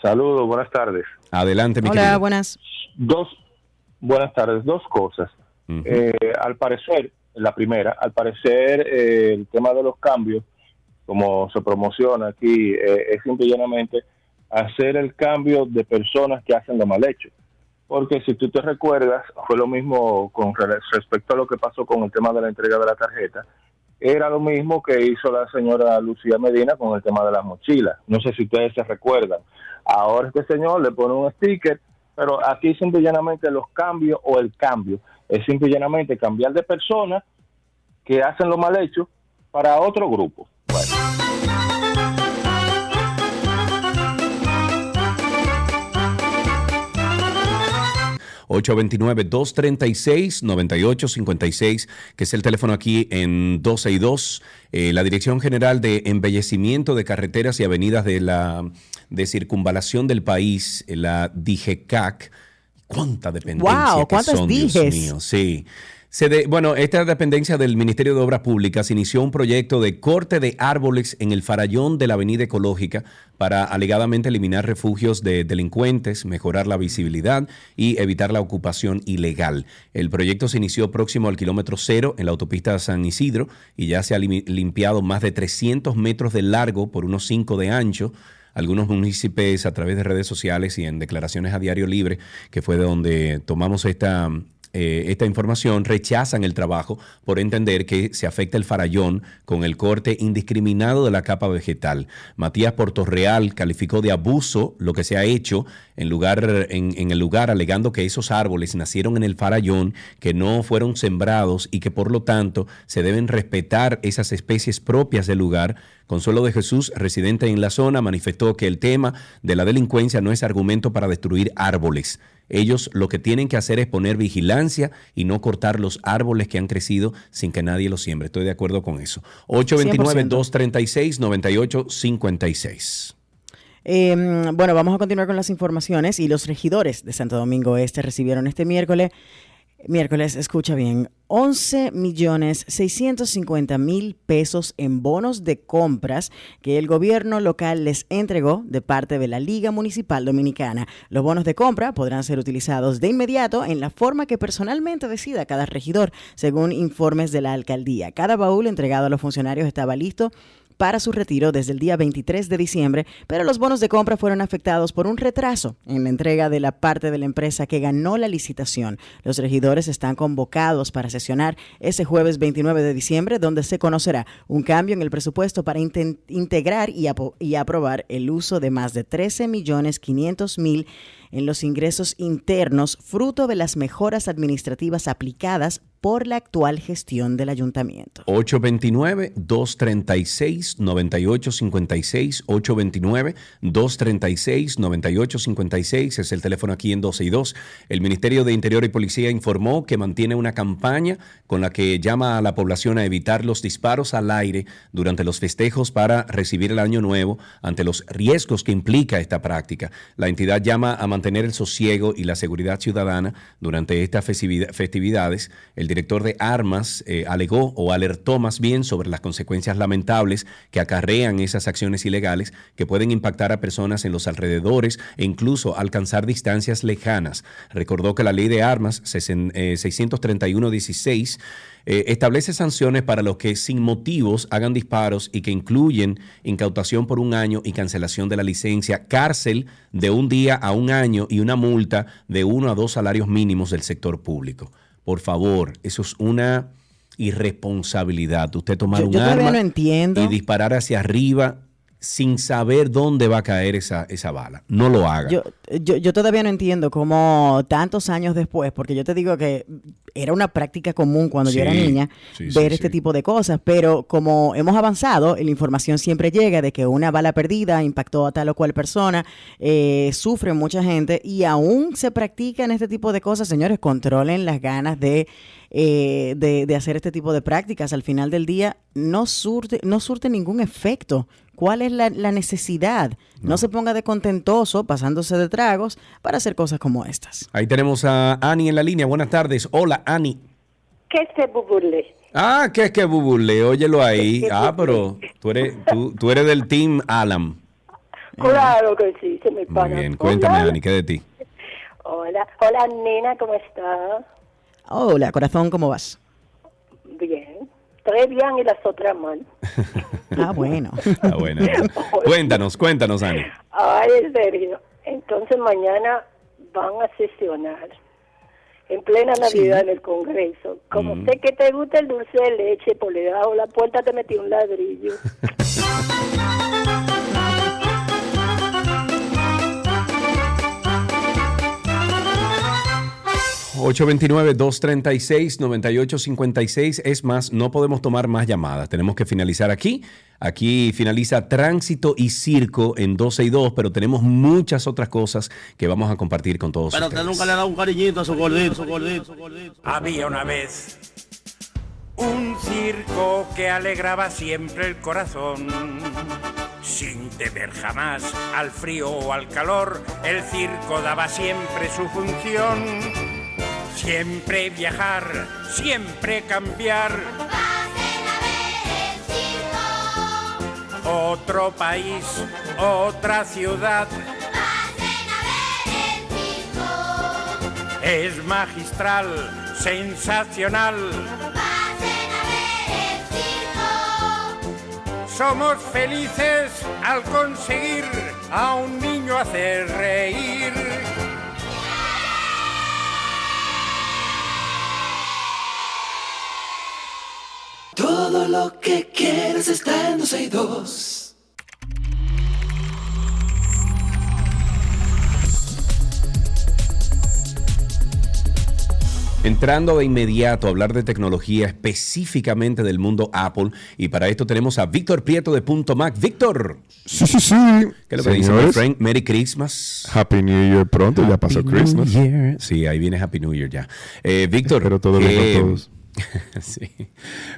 Saludos, buenas tardes. Adelante, mi Hola, querido. buenas. Dos, buenas tardes, dos cosas. Eh, al parecer, la primera, al parecer eh, el tema de los cambios, como se promociona aquí, eh, es simple y llanamente hacer el cambio de personas que hacen lo mal hecho. Porque si tú te recuerdas, fue lo mismo con re- respecto a lo que pasó con el tema de la entrega de la tarjeta. Era lo mismo que hizo la señora Lucía Medina con el tema de las mochilas. No sé si ustedes se recuerdan. Ahora este señor le pone un sticker, pero aquí simple y llanamente los cambios o el cambio es simple y llanamente cambiar de personas que hacen lo mal hecho para otro grupo. Bueno. 829-236-9856, que es el teléfono aquí en 12 y 2. Eh, la Dirección General de Embellecimiento de Carreteras y Avenidas de la de Circunvalación del País, la DIGECAC. ¿Cuánta dependencia Guau, que ¿cuántas son, Dios dijes? mío? Sí. Se de- bueno, esta dependencia del Ministerio de Obras Públicas inició un proyecto de corte de árboles en el farallón de la Avenida Ecológica para alegadamente eliminar refugios de delincuentes, mejorar la visibilidad y evitar la ocupación ilegal. El proyecto se inició próximo al kilómetro cero en la autopista San Isidro y ya se ha limpiado más de 300 metros de largo por unos 5 de ancho. Algunos municipios a través de redes sociales y en declaraciones a Diario Libre, que fue de donde tomamos esta, eh, esta información, rechazan el trabajo por entender que se afecta el farallón con el corte indiscriminado de la capa vegetal. Matías Portorreal calificó de abuso lo que se ha hecho en, lugar, en, en el lugar, alegando que esos árboles nacieron en el farallón, que no fueron sembrados y que por lo tanto se deben respetar esas especies propias del lugar. Consuelo de Jesús, residente en la zona, manifestó que el tema de la delincuencia no es argumento para destruir árboles. Ellos lo que tienen que hacer es poner vigilancia y no cortar los árboles que han crecido sin que nadie los siembre. Estoy de acuerdo con eso. 829-236-9856. Eh, bueno, vamos a continuar con las informaciones y los regidores de Santo Domingo Este recibieron este miércoles, miércoles, escucha bien, 11 millones 650 mil pesos en bonos de compras que el gobierno local les entregó de parte de la Liga Municipal Dominicana. Los bonos de compra podrán ser utilizados de inmediato en la forma que personalmente decida cada regidor, según informes de la alcaldía. Cada baúl entregado a los funcionarios estaba listo para su retiro desde el día 23 de diciembre, pero los bonos de compra fueron afectados por un retraso en la entrega de la parte de la empresa que ganó la licitación. Los regidores están convocados para sesionar ese jueves 29 de diciembre, donde se conocerá un cambio en el presupuesto para integrar y, y aprobar el uso de más de 13 millones 500 mil en los ingresos internos, fruto de las mejoras administrativas aplicadas por la actual gestión del ayuntamiento. 829-236-9856. 829-236-9856 es el teléfono aquí en 12 y 2. El Ministerio de Interior y Policía informó que mantiene una campaña con la que llama a la población a evitar los disparos al aire durante los festejos para recibir el año nuevo ante los riesgos que implica esta práctica. La entidad llama a mantener el sosiego y la seguridad ciudadana durante estas festivida- festividades, director de armas eh, alegó o alertó más bien sobre las consecuencias lamentables que acarrean esas acciones ilegales que pueden impactar a personas en los alrededores e incluso alcanzar distancias lejanas. Recordó que la ley de armas sesen- eh, 631-16 eh, establece sanciones para los que sin motivos hagan disparos y que incluyen incautación por un año y cancelación de la licencia, cárcel de un día a un año y una multa de uno a dos salarios mínimos del sector público. Por favor, eso es una irresponsabilidad. Usted tomar Yo- un yo arma no entiendo. y disparar hacia arriba sin saber dónde va a caer esa, esa bala. No lo haga. Yo, yo, yo todavía no entiendo cómo tantos años después, porque yo te digo que era una práctica común cuando yo era niña sí, sí, ver este tipo de cosas, pero como hemos avanzado, la información siempre llega de que una bala perdida impactó a tal o cual persona, eh, sufre mucha gente y aún se practican este tipo de cosas, señores, controlen las ganas de, eh, de, de hacer este tipo de prácticas. Al final del día no surte, no surte ningún efecto. ¿Cuál es la, la necesidad? No. se ponga de contentoso pasándose de tragos para hacer cosas como estas. Ahí tenemos a Ani en la línea. Buenas tardes. Hola, Ani. ¿Qué se bubule? Ah, ¿qué es que bubule? Óyelo ahí. Ah, pero tú eres, tú, tú eres del team Alan. Claro que sí, se me Muy paga. bien, cuéntame. Ani, ¿qué de ti? Hola, hola nena, ¿cómo estás? Hola, corazón, ¿cómo vas? Bien. Tres bien y las otras mal. Ah, bueno. Ah, bueno. Cuéntanos, cuéntanos, Ani. Ay, Sergio. Entonces mañana van a sesionar en plena Navidad en el Congreso. Como Mm. sé que te gusta el dulce de leche, por debajo de la puerta te metí un ladrillo. 829-236-9856. Es más, no podemos tomar más llamadas. Tenemos que finalizar aquí. Aquí finaliza Tránsito y Circo en 12 y 2, pero tenemos muchas otras cosas que vamos a compartir con todos Pero ustedes. usted nunca le ha dado un cariñito a su gordito, su gordito, su gordito. Había una vez un circo que alegraba siempre el corazón. Sin temer jamás al frío o al calor, el circo daba siempre su función. Siempre viajar, siempre cambiar. Otro país, otra ciudad. Es magistral, sensacional. Somos felices al conseguir a un niño hacer reír. Todo lo que quieres está en 12 y 2. Entrando de inmediato a hablar de tecnología, específicamente del mundo Apple, y para esto tenemos a Víctor Prieto de Punto Mac. Víctor. Sí, sí, sí. ¿Qué es lo que dice, my Señores, friend? Merry Christmas. Happy New Year pronto, ya pasó Christmas. Sí, ahí viene Happy New Year ya. Eh, Víctor. Espero todo bien ¿qué- con todos. sí.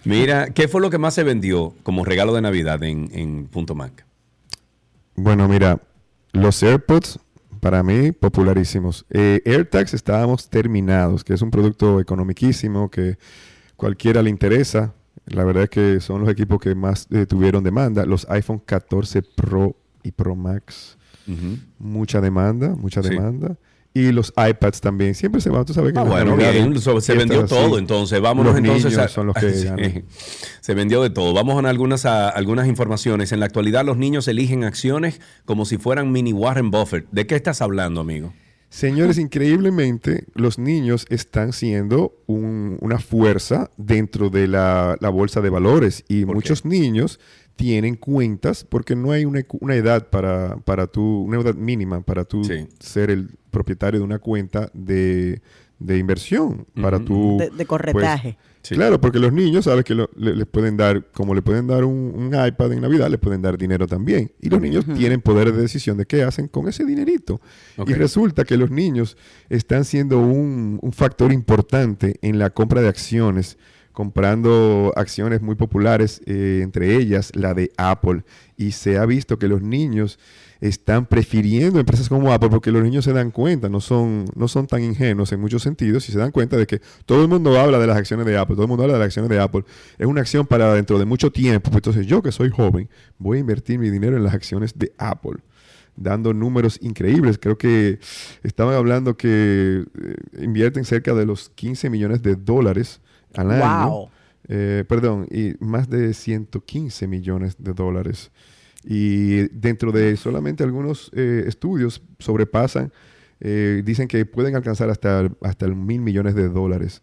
Mira, ¿qué fue lo que más se vendió como regalo de Navidad en, en Punto Mac? Bueno, mira, los AirPods para mí popularísimos. Eh, AirTags estábamos terminados, que es un producto economiquísimo que cualquiera le interesa. La verdad es que son los equipos que más eh, tuvieron demanda. Los iPhone 14 Pro y Pro Max. Mucha demanda, mucha Sí. Y los iPads también. Siempre se van, tú sabes que Ah, bueno, bien, so- se vendió así, todo entonces. Vámonos los entonces niños a, son los que Sí, ganan. Se vendió de todo. Vamos a algunas, a algunas informaciones. En la actualidad los niños eligen acciones como si fueran mini Warren Buffett. ¿De qué estás hablando, amigo? Señores, increíblemente, los niños están siendo un- una fuerza dentro de la, la bolsa de valores y muchos niños tienen cuentas porque no hay una, una edad para, para tú, una edad mínima para tú ser el propietario de una cuenta de, de inversión, para tú... De- de corretaje. pues, Claro, porque los niños, sabes que lo- le, les pueden dar, como le pueden dar un, un iPad en Navidad, le pueden dar dinero también. Y los niños tienen poder de decisión de qué hacen con ese dinerito. Y resulta que los niños están siendo un, un factor importante en la compra de acciones comprando acciones muy populares, eh, entre ellas la de Apple. Y se ha visto que los niños están prefiriendo empresas como Apple porque los niños se dan cuenta, no son, no son tan ingenuos en muchos sentidos y se dan cuenta de que todo el mundo habla de las acciones de Apple, todo el mundo habla de las acciones de Apple. Es una acción para dentro de mucho tiempo. Entonces yo que soy joven voy a invertir mi dinero en las acciones de Apple dando números increíbles. Creo que estaban hablando que eh, invierten cerca de los 15 millones de dólares al año. Eh, perdón, y más de 115 millones de dólares. Y dentro de solamente algunos eh, estudios sobrepasan, eh, dicen que pueden alcanzar hasta, hasta mil millones de dólares.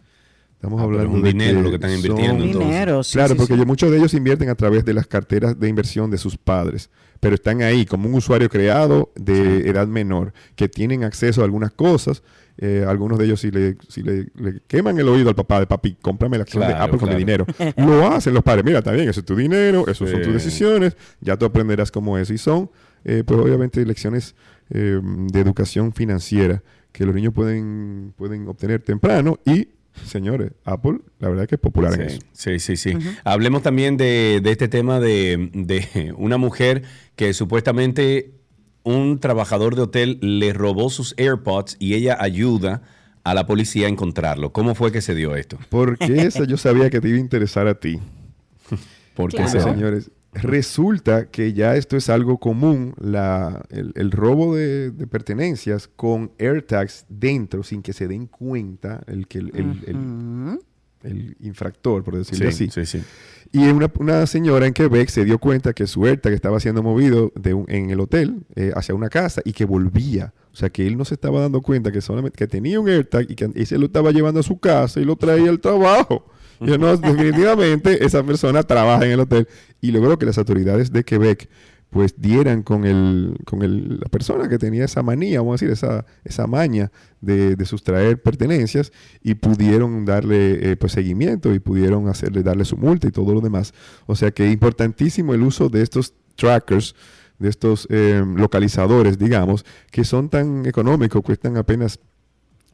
Estamos Ah, hablando de dinero que lo que están invirtiendo, son-. Dinero, sí, claro, sí, porque sí. muchos de ellos invierten a través de las carteras de inversión de sus padres, pero están ahí como un usuario creado de edad menor, que tienen acceso a algunas cosas. Eh, algunos de ellos si le, si le, le queman el oído al papá de papi, cómprame la acción de Claro, Apple con mi dinero. Lo hacen los padres. Mira, está bien, eso es tu dinero, eso son tus decisiones, ya tú aprenderás cómo es. Y son, eh, pues obviamente, lecciones eh, de educación financiera que los niños pueden, pueden obtener temprano y, señores, Apple, la verdad que es popular en Sí, eso. sí, sí, sí. Hablemos también de, de este tema de, de una mujer que supuestamente un trabajador de hotel le robó sus AirPods y ella ayuda a la policía a encontrarlo. ¿Cómo fue que se dio esto? Porque esa yo sabía que te iba a interesar a ti. Porque Bueno, señores, resulta que ya esto es algo común, la, el, el robo de, de pertenencias con AirTags dentro, sin que se den cuenta el, que el, el- el- el infractor, por decirlo Sí, así. sí, sí. Y una, una señora en Quebec se dio cuenta que su AirTag estaba siendo movido de un- en el hotel eh, hacia una casa y que volvía. O sea, que él no se estaba dando cuenta que solamente que tenía un AirTag y que y se lo estaba llevando a su casa y lo traía al trabajo. Yo, no, definitivamente esa persona trabaja en el hotel y logró que las autoridades de Quebec pues dieran con el con el, la persona que tenía esa manía, vamos a decir, esa, esa maña de, de sustraer pertenencias y pudieron darle eh, pues seguimiento y pudieron hacerle darle su multa y todo lo demás. O sea que importantísimo el uso de estos trackers, de estos eh, localizadores, digamos, que son tan económicos, cuestan apenas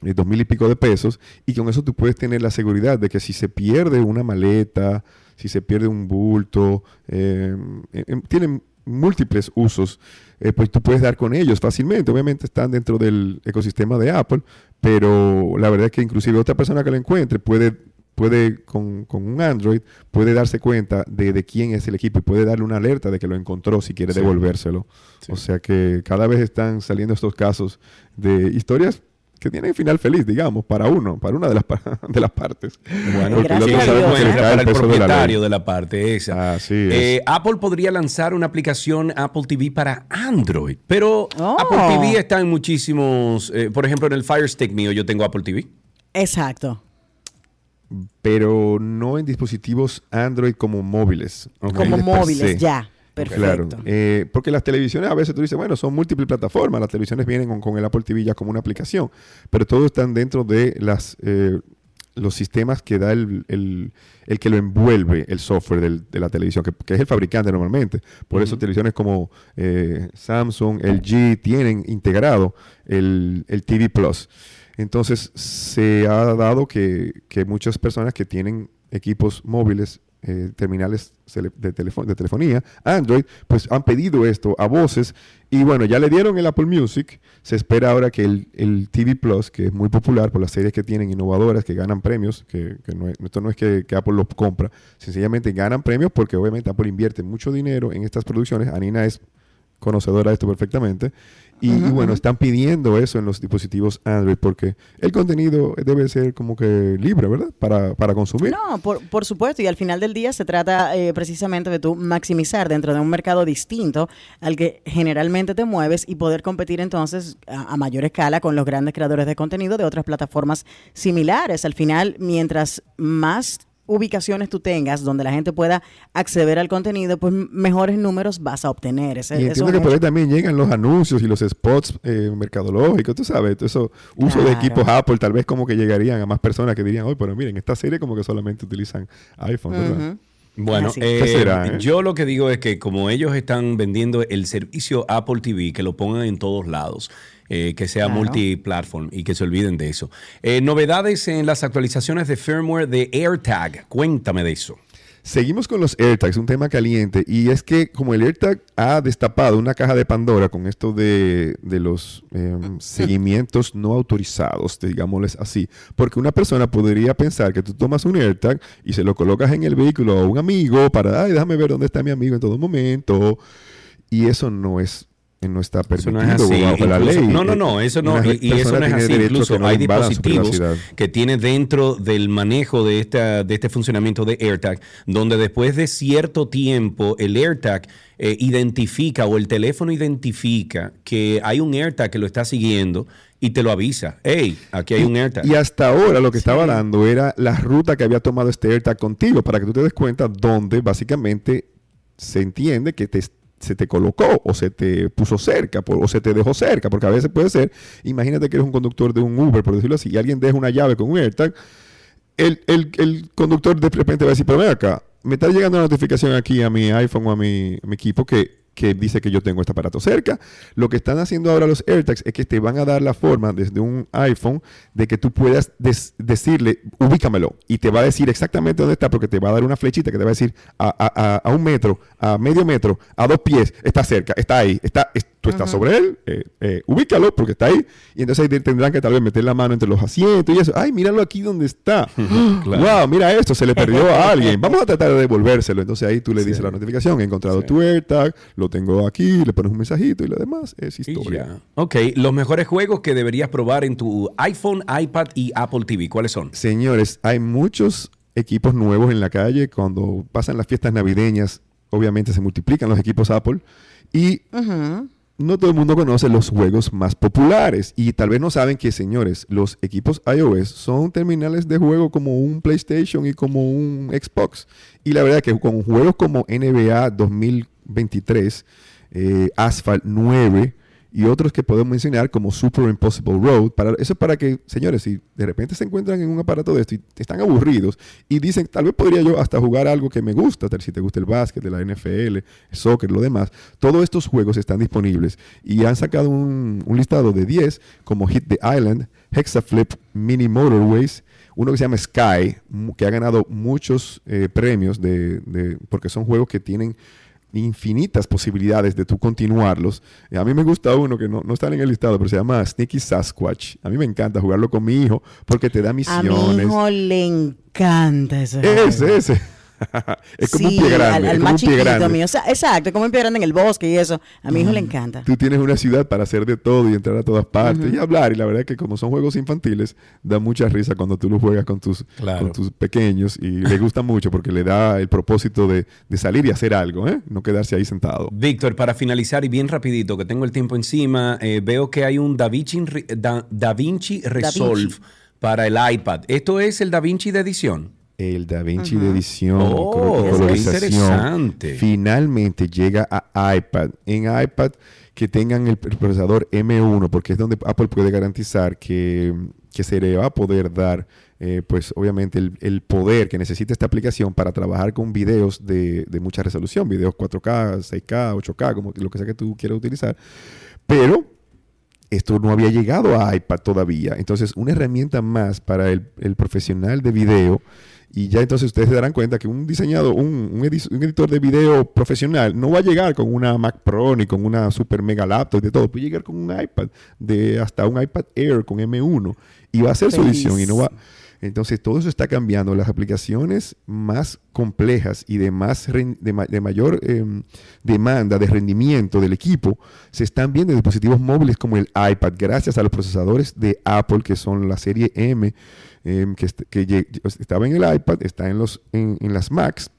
eh, dos mil y pico de pesos y con eso tú puedes tener la seguridad de que si se pierde una maleta, si se pierde un bulto, eh, eh, eh, tienen múltiples usos, eh, pues tú puedes dar con ellos fácilmente. Obviamente están dentro del ecosistema de Apple, pero la verdad es que inclusive otra persona que lo encuentre puede puede con, con un Android puede darse cuenta de, de quién es el equipo y puede darle una alerta de que lo encontró si quiere Sí. devolvérselo. O sea que cada vez están saliendo estos casos de historias que tienen final feliz, digamos, para uno, para una de las, de las partes. Bueno, Porque el sí, otro sabe bueno, para el peso de la ley. propietario de la parte esa. Así es. Eh, Apple podría lanzar una aplicación Apple TV para Android, pero Oh. Apple TV está en muchísimos, eh, por ejemplo, en el Fire Stick mío yo tengo Apple TV. Exacto. pero no en dispositivos Android como móviles. Como móviles ya. Perfecto. Claro, eh, porque las televisiones a veces tú dices, bueno, son múltiples plataformas, las televisiones vienen con, con el Apple TV ya como una aplicación, pero todos están dentro de las eh, los sistemas que da el, el- el que lo envuelve el software del- de la televisión, que, que es el fabricante normalmente. Por eso televisiones como eh, Samsung, LG tienen integrado el, el TV Plus. Entonces se ha dado que, que muchas personas que tienen equipos móviles, eh, terminales de, telefo- de telefonía, Android, pues han pedido esto a voces y bueno, ya le dieron el Apple Music. Se espera ahora que el, TV Plus, que es muy popular por las series que tienen innovadoras, que ganan premios, que, no es- esto no es que, que Apple los compra, sencillamente ganan premios porque obviamente Apple invierte mucho dinero en estas producciones. Anina es conocedora de esto perfectamente. Y, y bueno, están pidiendo eso en los dispositivos Android porque el contenido debe ser como que libre, ¿verdad? Para, para consumir. No, por, por supuesto, y al final del día se trata eh, precisamente de tú maximizar dentro de un mercado distinto al que generalmente te mueves y poder competir entonces a, a mayor escala con los grandes creadores de contenido de otras plataformas similares. Al final, mientras más ubicaciones tú tengas donde la gente pueda acceder al contenido, pues mejores números vas a obtener. Ese- Y entiendo es que por ahí también llegan los anuncios y los spots eh, mercadológicos, tú sabes, todo eso, uso de equipos Apple, tal vez como que llegarían a más personas que dirían, oye, pero miren, esta serie como que solamente utilizan iPhone, ¿verdad? Bueno, eh, ¿Qué será, eh? yo lo que digo es que como ellos están vendiendo el servicio Apple TV, que lo pongan en todos lados, eh, que sea Claro. multiplatform y que se olviden de eso. Eh, novedades en las actualizaciones de firmware de AirTag. Cuéntame de eso. Seguimos con los AirTags, un tema caliente. Y es que como el AirTag ha destapado una caja de Pandora con esto de, de los eh, seguimientos no autorizados, digámosles así. Porque una persona podría pensar que tú tomas un AirTag y se lo colocas en el vehículo a un amigo para, ay, déjame ver dónde está mi amigo en todo momento. Y eso no es no está permitido no es así. bajo la ley. no, no, no, eso no, Una y, y eso no es así. Incluso no hay dispositivos que tiene dentro del manejo de, esta, de este funcionamiento de AirTag, donde después de cierto tiempo el AirTag eh, identifica o el teléfono identifica que hay un AirTag que lo está siguiendo y te lo avisa. Hey, aquí hay un AirTag. Y hasta ahora lo que estaba dando era la ruta que había tomado este AirTag contigo para que tú te des cuenta dónde básicamente se entiende que te, se te colocó o se te puso cerca o se te dejó cerca, porque a veces puede ser, imagínate que eres un conductor de un Uber, por decirlo así, y alguien deja una llave con un AirTag, el, el- el conductor de repente va a decir, pero ven acá, me está llegando una notificación aquí a mi iPhone o a mi, a mi equipo que, que dice que yo tengo este aparato cerca. Lo que están haciendo ahora los AirTags es que te van a dar la forma desde un iPhone de que tú puedas decirle, ubícamelo, y te va a decir exactamente dónde está, porque te va a dar una flechita que te va a decir a, a- a- a un metro, a medio metro, a dos pies, está cerca, está ahí, está, es- tú estás sobre él, eh, eh, ubícalo porque está ahí, y entonces ahí te- tendrán que tal vez meter la mano entre los asientos y eso. Ay, míralo aquí donde está. Claro. Wow, mira esto, se le perdió a alguien. Vamos a tratar de devolvérselo. Entonces ahí tú le dices la notificación, he encontrado tu AirTag, lo tengo aquí, le pones un mensajito y lo demás es historia. Ok, los mejores juegos que deberías probar en tu iPhone, iPad y Apple TV, ¿cuáles son? Señores, hay muchos equipos nuevos en la calle. Cuando pasan las fiestas navideñas, obviamente se multiplican los equipos Apple. Y no todo el mundo conoce los juegos más populares. Y tal vez no saben que, señores, los equipos iOS son terminales de juego como un PlayStation y como un Xbox. Y la verdad es que con juegos como NBA 2023, eh, Asphalt 9 y otros que podemos mencionar como Super Impossible Road. Eso es para que, señores, si de repente se encuentran en un aparato de esto y están aburridos y dicen, tal vez podría yo hasta jugar algo que me gusta, tal si te gusta el básquet, la NFL, el soccer, lo demás, todos estos juegos están disponibles y han sacado un, un listado de 10 como Hit the Island, Hexaflip, Mini Motorways, uno que se llama Sky, que ha ganado muchos eh, premios de- porque son juegos que tienen infinitas posibilidades de tú continuarlos. Eh, A mí me gusta uno que no, no está en el listado, pero se llama Sneaky Sasquatch. A mí me encanta jugarlo con mi hijo porque te da A mi misiones. hijo le encanta ese Ese, ese. es como Sí, un pie grande. Al, al más un pie chiquito grande. mío. O sea, exacto, como un pie grande en el bosque y eso. A mi hijo le encanta. Tú tienes una ciudad para hacer de todo y entrar a todas partes y hablar. Y la verdad es que como son juegos infantiles, da mucha risa cuando tú los juegas con tus, Claro. con tus pequeños y le gusta mucho porque le da el propósito de, de salir y hacer algo, ¿eh? no quedarse ahí sentado. Víctor, para finalizar y bien rapidito, que tengo el tiempo encima, eh, veo que hay un DaVinci, Re- Da, DaVinci Resolve para el iPad. ¿Esto es el DaVinci de edición? El DaVinci de edición, Oh, colorización, interesante. finalmente llega a iPad. En iPad que tengan el procesador M1, porque es donde Apple puede garantizar que, que se le va a poder dar, eh, pues obviamente, el, el poder que necesita esta aplicación para trabajar con videos de, de mucha resolución, videos 4K, 6K, 8K, como lo que sea que tú quieras utilizar. Pero esto no había llegado a iPad todavía. Entonces, una herramienta más para el, el profesional de video. Y ya entonces ustedes se darán cuenta que un diseñador, un, un edi- un editor de video profesional no va a llegar con una Mac Pro ni con una super mega laptop y de todo. Puede llegar con un iPad, de hasta un iPad Air con M1 y va a hacer su edición y no va. Entonces todo eso está cambiando. Las aplicaciones más complejas y de, más ren- de, ma- de mayor em, demanda de rendimiento del equipo se están viendo en dispositivos móviles como el iPad, gracias a los procesadores de Apple que son la serie M, em, que, estaba en el iPad, está en, los, en, en las Macs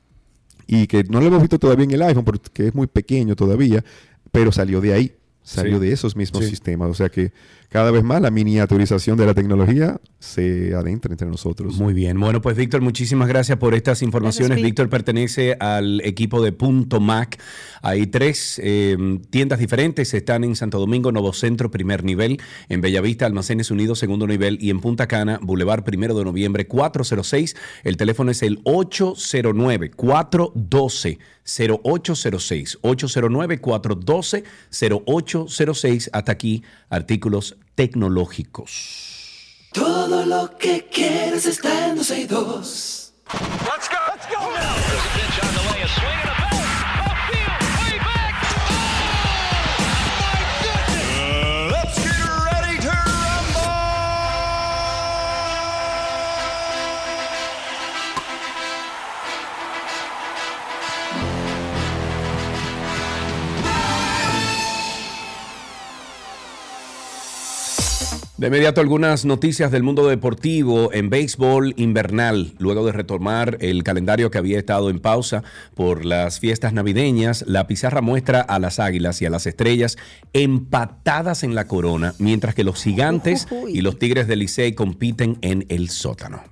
y que no lo hemos visto todavía en el iPhone porque es muy pequeño todavía, pero salió de ahí. salió Sí. de esos mismos Sí. sistemas. O sea que cada vez más la miniaturización de la tecnología se adentra entre nosotros. Muy bien. Bueno, pues Víctor, muchísimas gracias por estas informaciones. Gracias. Víctor pertenece al equipo de Punto Mac. Hay tres eh, tiendas diferentes. Están en Santo Domingo, Nuevo Centro, primer nivel. En Bellavista, Almacenes Unidos, segundo nivel. Y en Punta Cana, Boulevard, primero de noviembre, 406. El teléfono es el 809-412-0806. 809-412-0806. Hasta aquí, artículos tecnológicos. Todo lo que quieres está en 262. Let's go. Let's go. There's De inmediato algunas noticias del mundo deportivo en béisbol invernal. Luego de retomar el calendario que había estado en pausa por las fiestas navideñas, la pizarra muestra a las Águilas y a las Estrellas empatadas en la corona, mientras que los Gigantes y los Tigres del Licey compiten en el sótano.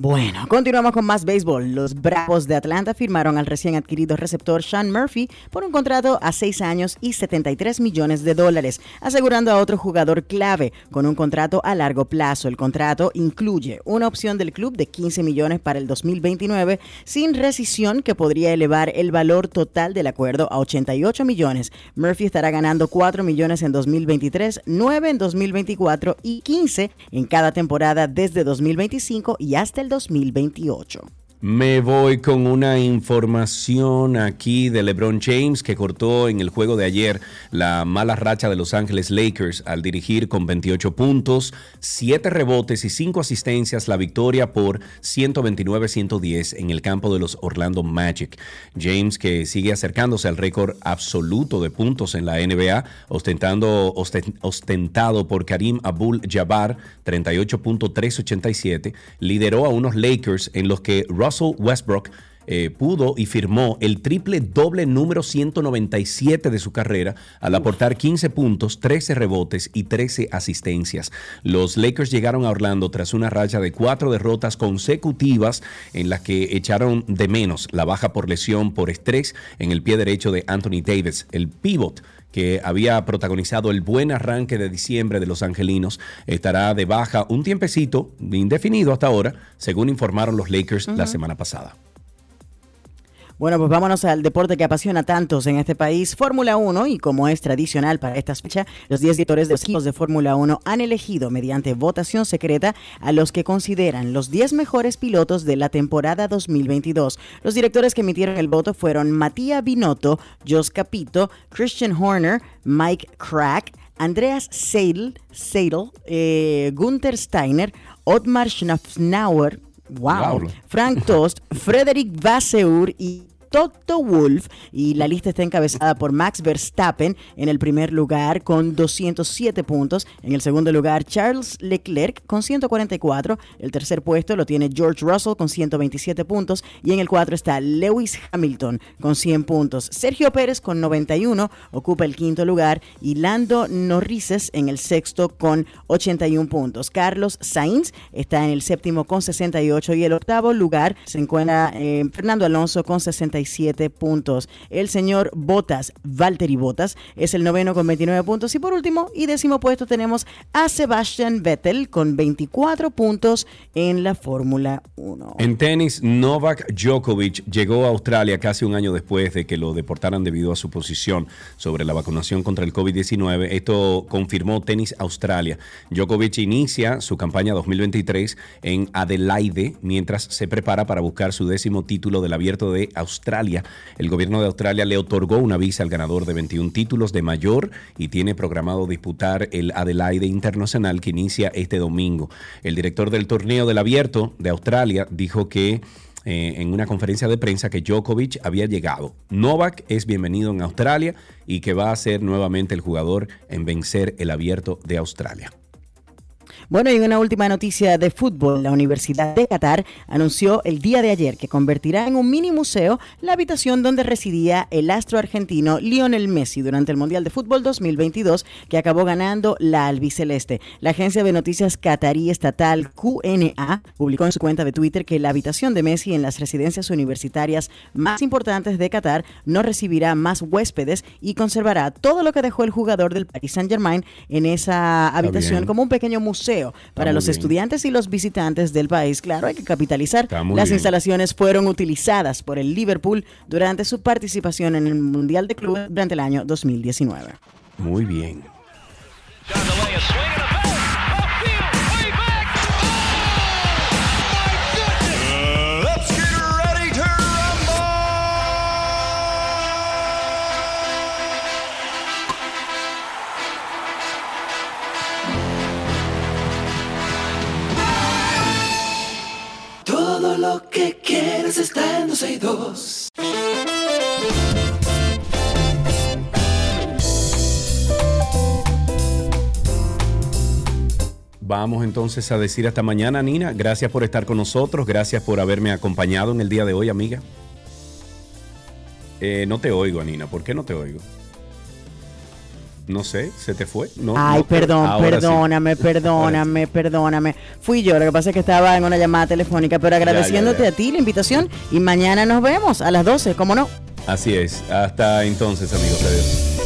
Bueno, continuamos con más béisbol. Los Bravos de Atlanta firmaron al recién adquirido receptor Sean Murphy por un contrato a seis años y 73 millones de dólares, asegurando a otro jugador clave con un contrato a largo plazo. El contrato incluye una opción del club de 15 millones para el 2029 sin rescisión que podría elevar el valor total del acuerdo a 88 millones. Murphy estará ganando 4 millones en 2023, 9 en 2024 y 15 en cada temporada desde 2025 y hasta el 2028. Me voy con una información aquí de LeBron James que cortó en el juego de ayer la mala racha de Los Ángeles Lakers al dirigir con 28 puntos, 7 rebotes y 5 asistencias la victoria por 129-110 en el campo de los Orlando Magic. James que sigue acercándose al récord absoluto de puntos en la NBA, ostentando, osten- ostentado por Karim Abdul-Jabbar 38.387, lideró a unos Lakers en los que Russell Westbrook eh, pudo y firmó el triple doble número 197 de su carrera al aportar 15 puntos, 13 rebotes y 13 asistencias. Los Lakers llegaron a Orlando tras una racha de cuatro derrotas consecutivas en las que echaron de menos la baja por lesión por estrés en el pie derecho de Anthony Davis, el pivot que había protagonizado el buen arranque de diciembre de los angelinos, estará de baja un tiempecito, indefinido hasta ahora, según informaron los Lakers la semana pasada. Bueno, pues vámonos al deporte que apasiona a tantos en este país, Fórmula 1, y como es tradicional para estas fechas, los 10 directores de los equipos de Fórmula 1 han elegido mediante votación secreta a los que consideran los 10 mejores pilotos de la temporada 2022. Los directores que emitieron el voto fueron Matías Binotto, Jos Capito, Christian Horner, Mike Crack, Andreas Seidel, Seidel eh, Gunther Steiner, Otmar Schnauer, Wow. Frank Tost, Frederick Vasseur y Toto Wolf y la lista está encabezada por Max Verstappen en el primer lugar con 207 puntos, en el segundo lugar Charles Leclerc con 144, el tercer puesto lo tiene George Russell con 127 puntos. Y en el cuatro está Lewis Hamilton con 100 puntos. Sergio Pérez con 91 ocupa el quinto lugar. Y Lando Norrises en el sexto con 81 puntos. Carlos Sainz está en el séptimo con 68 y el octavo lugar se encuentra eh, Fernando Alonso con 67 puntos. El señor Botas, Valtteri Botas, es el noveno con 29 puntos. Y por último y décimo puesto tenemos a Sebastian Vettel con 24 puntos en la Fórmula 1. En tenis, Novak Djokovic llegó a Australia casi un año después de que lo deportaran debido a su posición sobre la vacunación contra el COVID-19. Esto confirmó Tenis Australia. Djokovic inicia su campaña 2023 en Adelaide mientras se prepara para buscar su décimo título del abierto de Australia. El gobierno de Australia le otorgó una visa al ganador de 21 títulos de mayor y tiene programado disputar el Adelaide Internacional que inicia este domingo. El director del torneo del abierto de Australia dijo que eh, en una conferencia de prensa que Djokovic había llegado. Novak es bienvenido en Australia y que va a ser nuevamente el jugador en vencer el abierto de Australia. Bueno, y una última noticia de fútbol. La Universidad de Qatar anunció el día de ayer que convertirá en un mini museo la habitación donde residía el astro argentino Lionel Messi durante el Mundial de Fútbol 2022 que acabó ganando la albiceleste. La agencia de noticias qatarí estatal QNA publicó en su cuenta de Twitter que la habitación de Messi en las residencias universitarias más importantes de Qatar no recibirá más huéspedes y conservará todo lo que dejó el jugador del Paris Saint-Germain en esa habitación como un pequeño museo para los bien. estudiantes y los visitantes del país. Claro, hay que capitalizar. Las bien. instalaciones fueron utilizadas por el Liverpool durante su participación en el Mundial de Clubes durante el año 2019. Muy bien. Lo que quieres está en 12 y 2. Vamos entonces a decir hasta mañana, Nina. Gracias por estar con nosotros. Gracias por haberme acompañado en el día de hoy, amiga. Eh, no te oigo, Nina. ¿Por qué no te oigo? No sé, ¿se te fue? No, Ay, no perdón, sí. perdóname, perdóname, perdóname. Fui yo, lo que pasa es que estaba en una llamada telefónica, pero agradeciéndote ya. a ti la invitación y mañana nos vemos a las 12, ¿cómo no? Así es. Hasta entonces, amigos. Adiós.